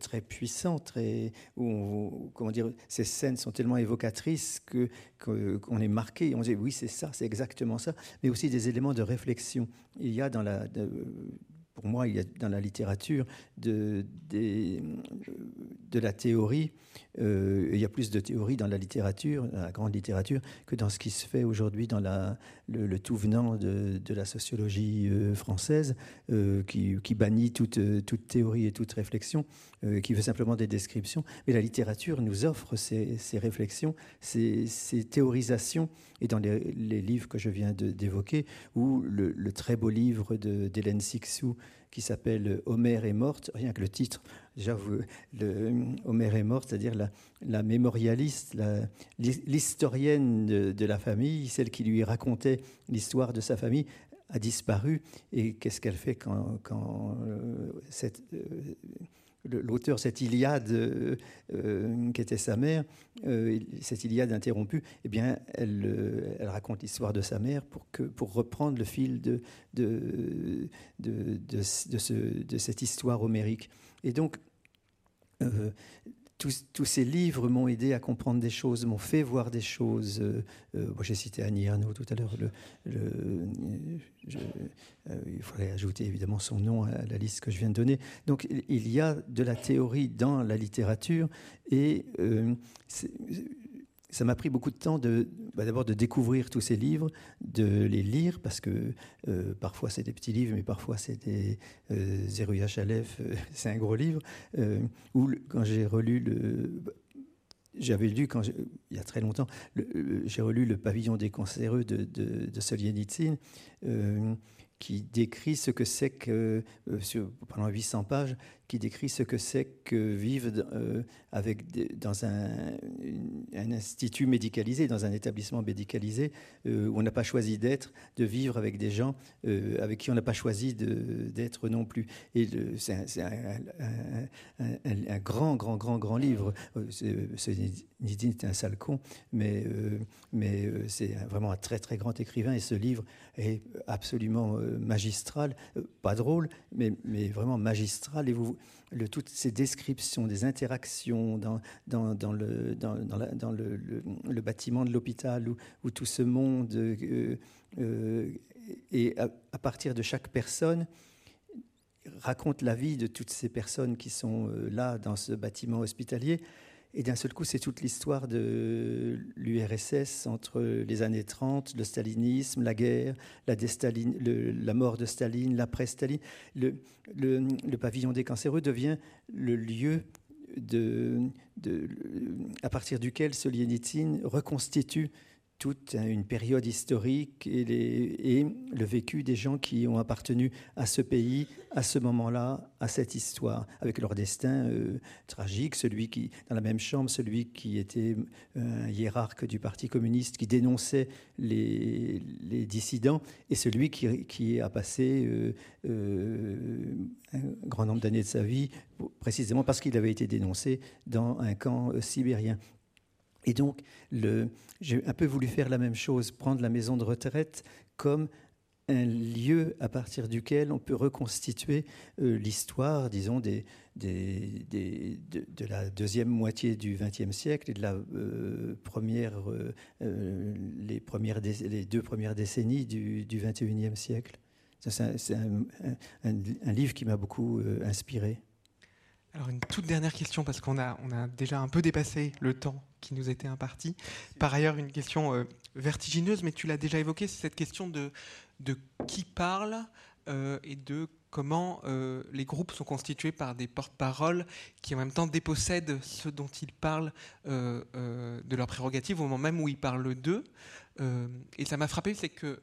Speaker 2: très puissants, très, où comment dire, ces scènes sont tellement évocatrices que qu'on est marqué, on dit oui c'est ça, c'est exactement ça, mais aussi des éléments de réflexion. Il y a dans la moi, il y a dans la littérature de, de la théorie euh, il y a plus de théories dans la littérature, la grande littérature, que dans ce qui se fait aujourd'hui dans la, le, tout venant de, la sociologie euh, française, euh, qui, bannit toute, toute, théorie et toute réflexion, qui veut simplement des descriptions. Mais la littérature nous offre ces, réflexions, ces, théorisations, et dans les, livres que je viens d'évoquer, ou le, le, très beau livre d'Hélène Sixou, qui s'appelle Homère est morte, rien que le titre, déjà le, Homère est morte, c'est-à-dire la, la, mémorialiste, l'historienne de, la famille, celle qui lui racontait l'histoire de sa famille, a disparu. Et qu'est-ce qu'elle fait quand, quand euh, cette, euh, l'auteur, cette Iliade euh, euh, qui était sa mère, euh, cette Iliade interrompue, eh bien, elle, raconte l'histoire de sa mère pour, que, pour reprendre le fil de, de, de, de, de cette histoire homérique. Et donc, tous, ces livres m'ont aidé à comprendre des choses, m'ont fait voir des choses. Euh, euh, j'ai cité Annie Arnaud tout à l'heure. Euh, il faudrait ajouter évidemment son nom à la liste que je viens de donner. Donc il y a de la théorie dans la littérature et ça m'a pris beaucoup de temps bah, d'abord de découvrir tous ces livres, de les lire, parce que euh, parfois c'est des petits livres, mais parfois c'est des euh, Zéruya c'est un gros livre. ou quand j'ai relu le. J'avais lu, quand il y a très longtemps, j'ai relu Le pavillon des cancéreux de, de, de qui décrit ce que c'est que, euh, pendant 800 pages, qui décrit ce que c'est que vivre euh, avec dans un, institut médicalisé, dans un établissement médicalisé, euh, où on n'a pas choisi d'être, de vivre avec des gens avec qui on n'a pas choisi d'être non plus. Et c'est un, grand, grand, grand, grand livre. Nidine est un sale con, mais, mais c'est vraiment un très, très grand écrivain. Et ce livre est absolument magistral, euh, pas drôle, mais, mais vraiment magistral. Et vous, toutes ces descriptions des interactions dans, le, bâtiment de l'hôpital où, tout ce monde, euh, euh, et à, à, partir de chaque personne, raconte la vie de toutes ces personnes qui sont là dans ce bâtiment hospitalier. Et d'un seul coup, c'est toute l'histoire de l'URSS entre les années 30, le stalinisme, la guerre, la, mort de Staline, l'après-Staline. Le, pavillon des cancéreux devient le lieu de, à partir duquel Solienitsyn reconstitue toute une période historique et, le vécu des gens qui ont appartenu à ce pays, à ce moment-là, à cette histoire, avec leur destin euh, tragique, celui qui, dans la même chambre, celui qui était euh, un hiérarque du Parti communiste, qui dénonçait les, dissidents, et celui qui, qui a passé euh, un grand nombre d'années de sa vie, précisément parce qu'il avait été dénoncé dans un camp sibérien. Et donc, j'ai un peu voulu faire la même chose, prendre la maison de retraite comme un lieu à partir duquel on peut reconstituer euh, l'histoire, disons, de, la deuxième moitié du XXe siècle et de la euh, première, euh, les, deux premières décennies du, XXIe siècle. C'est un, livre qui m'a beaucoup inspiré.
Speaker 1: Alors une toute dernière question parce qu'on a, on a déjà un peu dépassé le temps qui nous était imparti. Par ailleurs, une question euh, vertigineuse, mais tu l'as déjà évoqué, c'est cette question de, qui parle euh, et de comment euh, les groupes sont constitués par des porte-paroles qui en même temps dépossèdent ceux dont ils parlent de leurs prérogatives au moment même où ils parlent d'eux. et ça m'a frappé, c'est que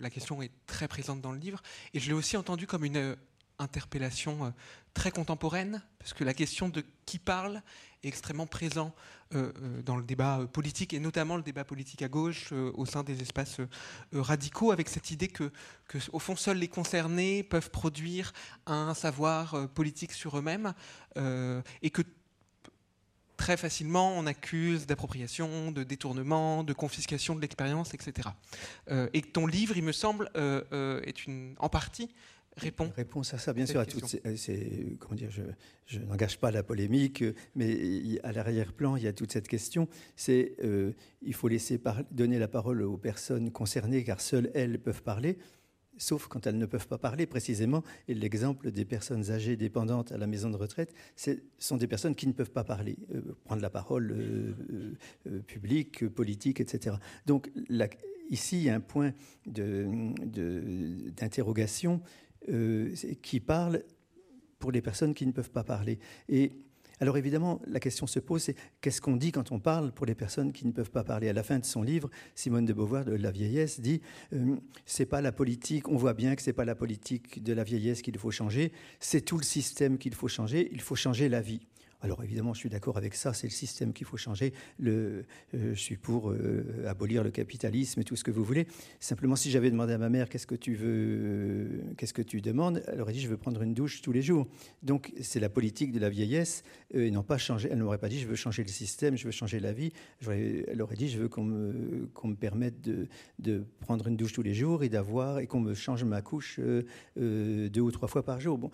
Speaker 1: la question est très présente dans le livre, et je l'ai aussi entendu comme une interpellation très contemporaine, parce que la question de qui parle est extrêmement présent euh, euh, dans le débat euh, politique, et notamment le débat politique à gauche, au sein des espaces radicaux, avec cette idée que, que, au fond, seuls les concernés peuvent produire un savoir politique sur eux-mêmes, et que très facilement on accuse d'appropriation, de détournement, de confiscation de l'expérience, etc. et ton livre, il me semble, est une, en partie répond
Speaker 2: Réponse à ça, bien sûr. À toutes comment dire, je, n'engage pas la polémique, mais à l'arrière-plan, il y a toute cette question. C'est euh, il faut laisser donner la parole aux personnes concernées, car seules elles peuvent parler. Sauf quand elles ne peuvent pas parler précisément. Et l'exemple des personnes âgées dépendantes à la maison de retraite, ce sont des personnes qui ne peuvent pas parler, euh, prendre la parole euh, publique, politique, etc. Donc ici, il y a un point d'interrogation. De, euh, qui parle pour les personnes qui ne peuvent pas parler. Et alors évidemment, la question se pose, c'est qu'est-ce qu'on dit quand on parle pour les personnes qui ne peuvent pas parler? À la fin de son livre, Simone de Beauvoir de La vieillesse dit euh, c'est pas la politique. On voit bien que c'est pas la politique de la vieillesse qu'il faut changer, c'est tout le système qu'il faut changer. Il faut changer la vie. Alors évidemment, je suis d'accord avec ça, c'est le système qu'il faut changer. Euh, je suis pour euh, abolir le capitalisme et tout ce que vous voulez. Simplement, si j'avais demandé à ma mère qu'est-ce que tu veux, euh, qu'est-ce que tu demandes, elle aurait dit je veux prendre une douche tous les jours. Donc c'est la politique de la vieillesse. et non pas changer. Elle n'aurait pas dit je veux changer le système, je veux changer la vie. Elle aurait dit je veux qu'on me, permette de, prendre une douche tous les jours et d'avoir et qu'on me change ma couche deux ou trois fois par jour. Bon,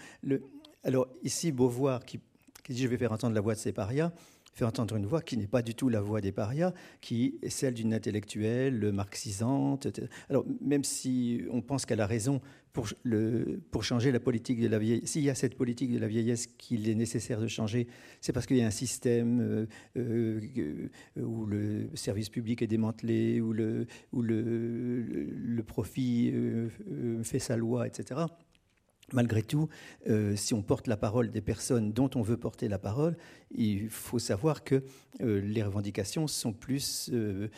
Speaker 2: alors ici, Beauvoir qui qui dit je vais faire entendre la voix de ces parias, faire entendre une voix qui n'est pas du tout la voix des parias, qui est celle d'une intellectuelle marxisante. Alors, même si on pense qu'elle a raison pour, le, pour changer la politique de la vieillesse, s'il y a cette politique de la vieillesse qu'il est nécessaire de changer, c'est parce qu'il y a un système euh, euh, où le service public est démantelé, où le, où le, le, profit euh, fait sa loi, etc malgré tout, euh, si on porte la parole des personnes dont on veut porter la parole, il faut savoir que euh, les revendications sont plus euh,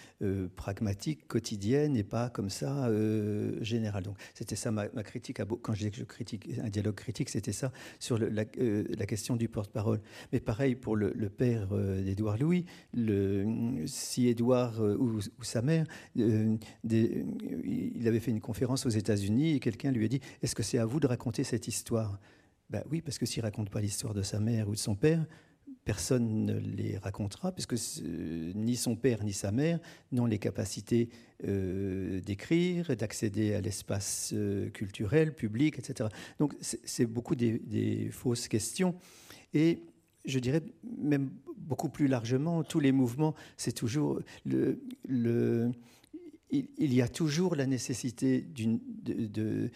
Speaker 2: pragmatiques, quotidiennes et pas comme ça générales. Donc c'était ça ma, critique. Quand je disais que je critique un dialogue critique, c'était ça sur la, question du porte-parole. Mais pareil pour le, père d'Édouard Louis, si Édouard ou, sa mère, il avait fait une conférence aux États-Unis et quelqu'un lui a dit Est-ce que c'est à vous de raconter cette histoire? Ben Oui, parce que s'il raconte pas l'histoire de sa mère ou de son père, personne ne les racontera, puisque ni son père ni sa mère n'ont les capacités euh, d'écrire, d'accéder à l'espace euh, culturel, public, etc. Donc c'est beaucoup des, fausses questions. Et je dirais même beaucoup plus largement, tous les mouvements, c'est toujours le, il, y a toujours la nécessité de,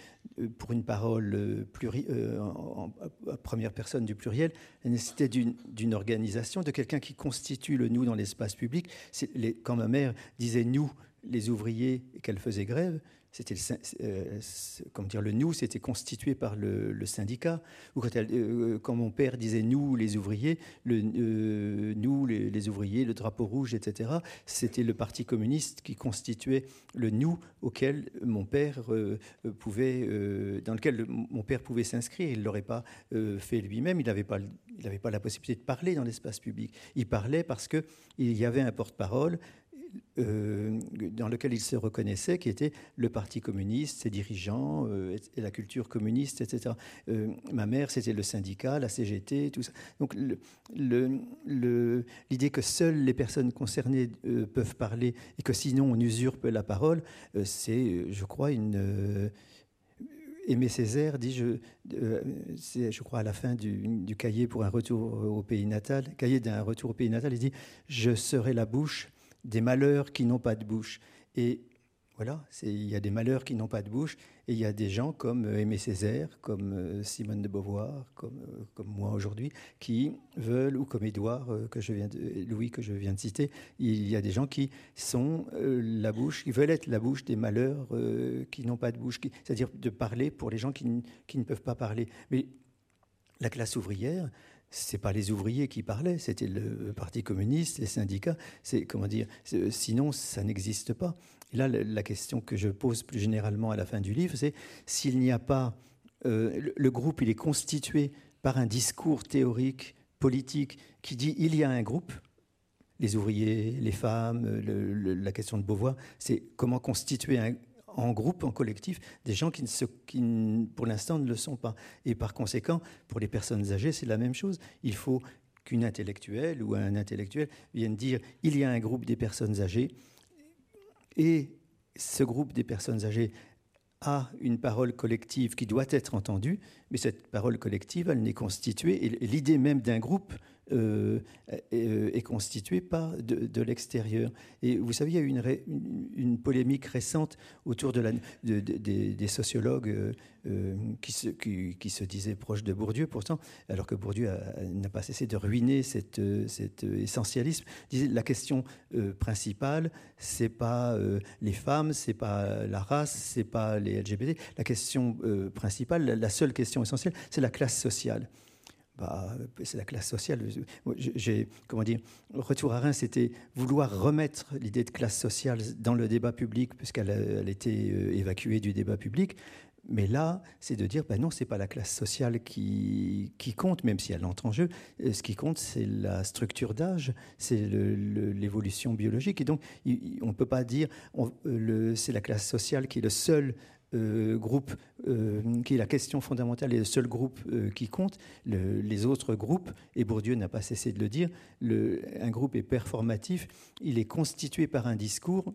Speaker 2: pour une parole euh, euh, en, première personne du pluriel, la nécessité d'une organisation, de quelqu'un qui constitue le nous dans l'espace public. quand ma mère disait nous, les ouvriers, qu'elle faisait grève, c'était euh, dire le nous, c'était constitué par le, syndicat. Ou quand, euh, quand, mon père disait nous les ouvriers, le euh, nous les, ouvriers, le drapeau rouge, etc. C'était le parti communiste qui constituait le nous auquel mon père pouvait, dans lequel mon père pouvait s'inscrire. Il l'aurait pas fait lui-même. Il n'avait pas, pas la possibilité de parler dans l'espace public. Il parlait parce que il y avait un porte-parole euh, dans lequel il se reconnaissait, qui était le Parti communiste, ses dirigeants, euh, la culture communiste, etc. Euh, ma mère, c'était le syndicat, la CGT, tout ça. Donc l'idée que seules les personnes concernées peuvent parler et que sinon on usurpe la parole, c'est, je crois, une... Aimé Césaire dit, je, je crois à la fin du, du, cahier pour un retour au pays natal, cahier d'un retour au pays natal, il dit Je serai la bouche des malheurs qui n'ont pas de bouche. Et voilà, il y a des malheurs qui n'ont pas de bouche, et il y a des gens comme euh, Aimé Césaire, comme euh, Simone de Beauvoir, comme, euh, comme moi aujourd'hui, qui veulent, ou comme Édouard, que je viens de, Louis, que je viens de citer, il y a des gens qui sont la bouche, qui veulent être la bouche des malheurs qui n'ont pas de bouche, c'est-à-dire de parler pour les gens qui, qui ne peuvent pas parler. Mais la classe ouvrière, c'est pas les ouvriers qui parlaient, c'était le Parti communiste, les syndicats. C'est comment dire Sinon, ça n'existe pas. Là, la question que je pose plus généralement à la fin du livre, c'est s'il n'y a pas euh, le groupe, il est constitué par un discours théorique, politique, qui dit il y a un groupe. Les ouvriers, les femmes, la question de Beauvoir, c'est comment constituer un, en groupe, en collectif, des gens qui, pour l'instant, ne le sont pas. Et par conséquent, pour les personnes âgées, c'est la même chose. Il faut qu'une intellectuelle ou un intellectuel vienne dire il y a un groupe des personnes âgées et ce groupe des personnes âgées a une parole collective qui doit être entendue, mais cette parole collective, elle n'est constituée, et l'idée même d'un groupe euh, euh, est, constituée par de, l'extérieur. Et vous savez, il y a eu une, une, polémique récente autour de la, des sociologues euh, qui, se, qui, se disaient proches de Bourdieu, pourtant, alors que Bourdieu n'a pas cessé de ruiner cette, cet essentialisme. Disait, la question principale, c'est pas les femmes, c'est pas la race, c'est pas les LGBT. La question principale, la seule question essentielle, c'est la classe sociale. Bah, c'est la classe sociale. J'ai, comment dire, retour à Reims, c'était vouloir remettre l'idée de classe sociale dans le débat public, puisqu'elle elle était euh, évacuée du débat public. Mais là, c'est de dire, ben non, c'est pas la classe sociale qui, qui, compte, même si elle entre en jeu. Euh, ce qui compte, c'est la structure d'âge, c'est l'évolution biologique. Et donc, on ne peut pas dire, c'est la classe sociale qui est le seul euh, groupe euh, qui est la question fondamentale et le seul groupe euh, qui compte. les autres groupes, et Bourdieu n'a pas cessé de le dire, le, un groupe est performatif, il est constitué par un discours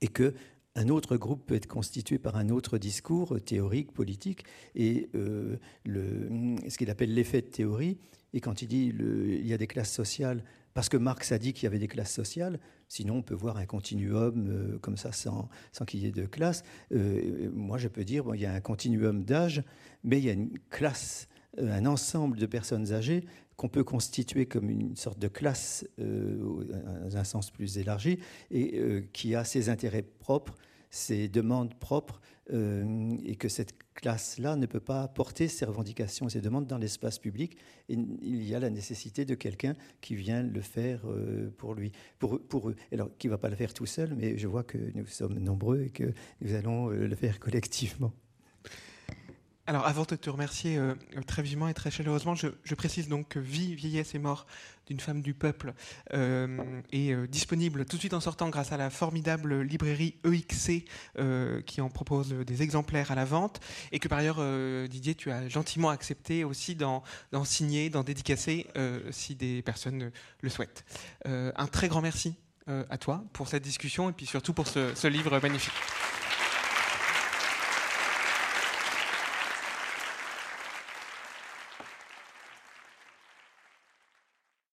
Speaker 2: et que un autre groupe peut être constitué par un autre discours théorique, politique, et le, ce qu'il appelle l'effet de théorie. Et quand il dit il y a des classes sociales, parce que Marx a dit qu'il y avait des classes sociales, sinon on peut voir un continuum comme ça sans, sans qu'il y ait de classe. moi, je peux dire bon, il y a un continuum d'âge, mais il y a une classe, un ensemble de personnes âgées qu'on peut constituer comme une sorte de classe euh, dans un sens plus élargi et euh, qui a ses intérêts propres, ses demandes propres euh, et que cette classe-là ne peut pas porter ses revendications, ses demandes dans l'espace public. Et il y a la nécessité de quelqu'un qui vient le faire pour lui, pour, pour eux. Alors, qui ne va pas le faire tout seul, mais je vois que nous sommes nombreux et que nous allons le faire collectivement.
Speaker 1: Alors, avant de te remercier euh, très vivement et très chaleureusement, je, précise donc que Vie, vieillesse et mort d'une femme du peuple euh, est euh, disponible tout de suite en sortant grâce à la formidable librairie EXC qui en propose des exemplaires à la vente et que par ailleurs, Didier, tu as gentiment accepté aussi d'en signer, d'en dédicacer si des personnes le souhaitent. un très grand merci à toi pour cette discussion et puis surtout pour ce livre magnifique.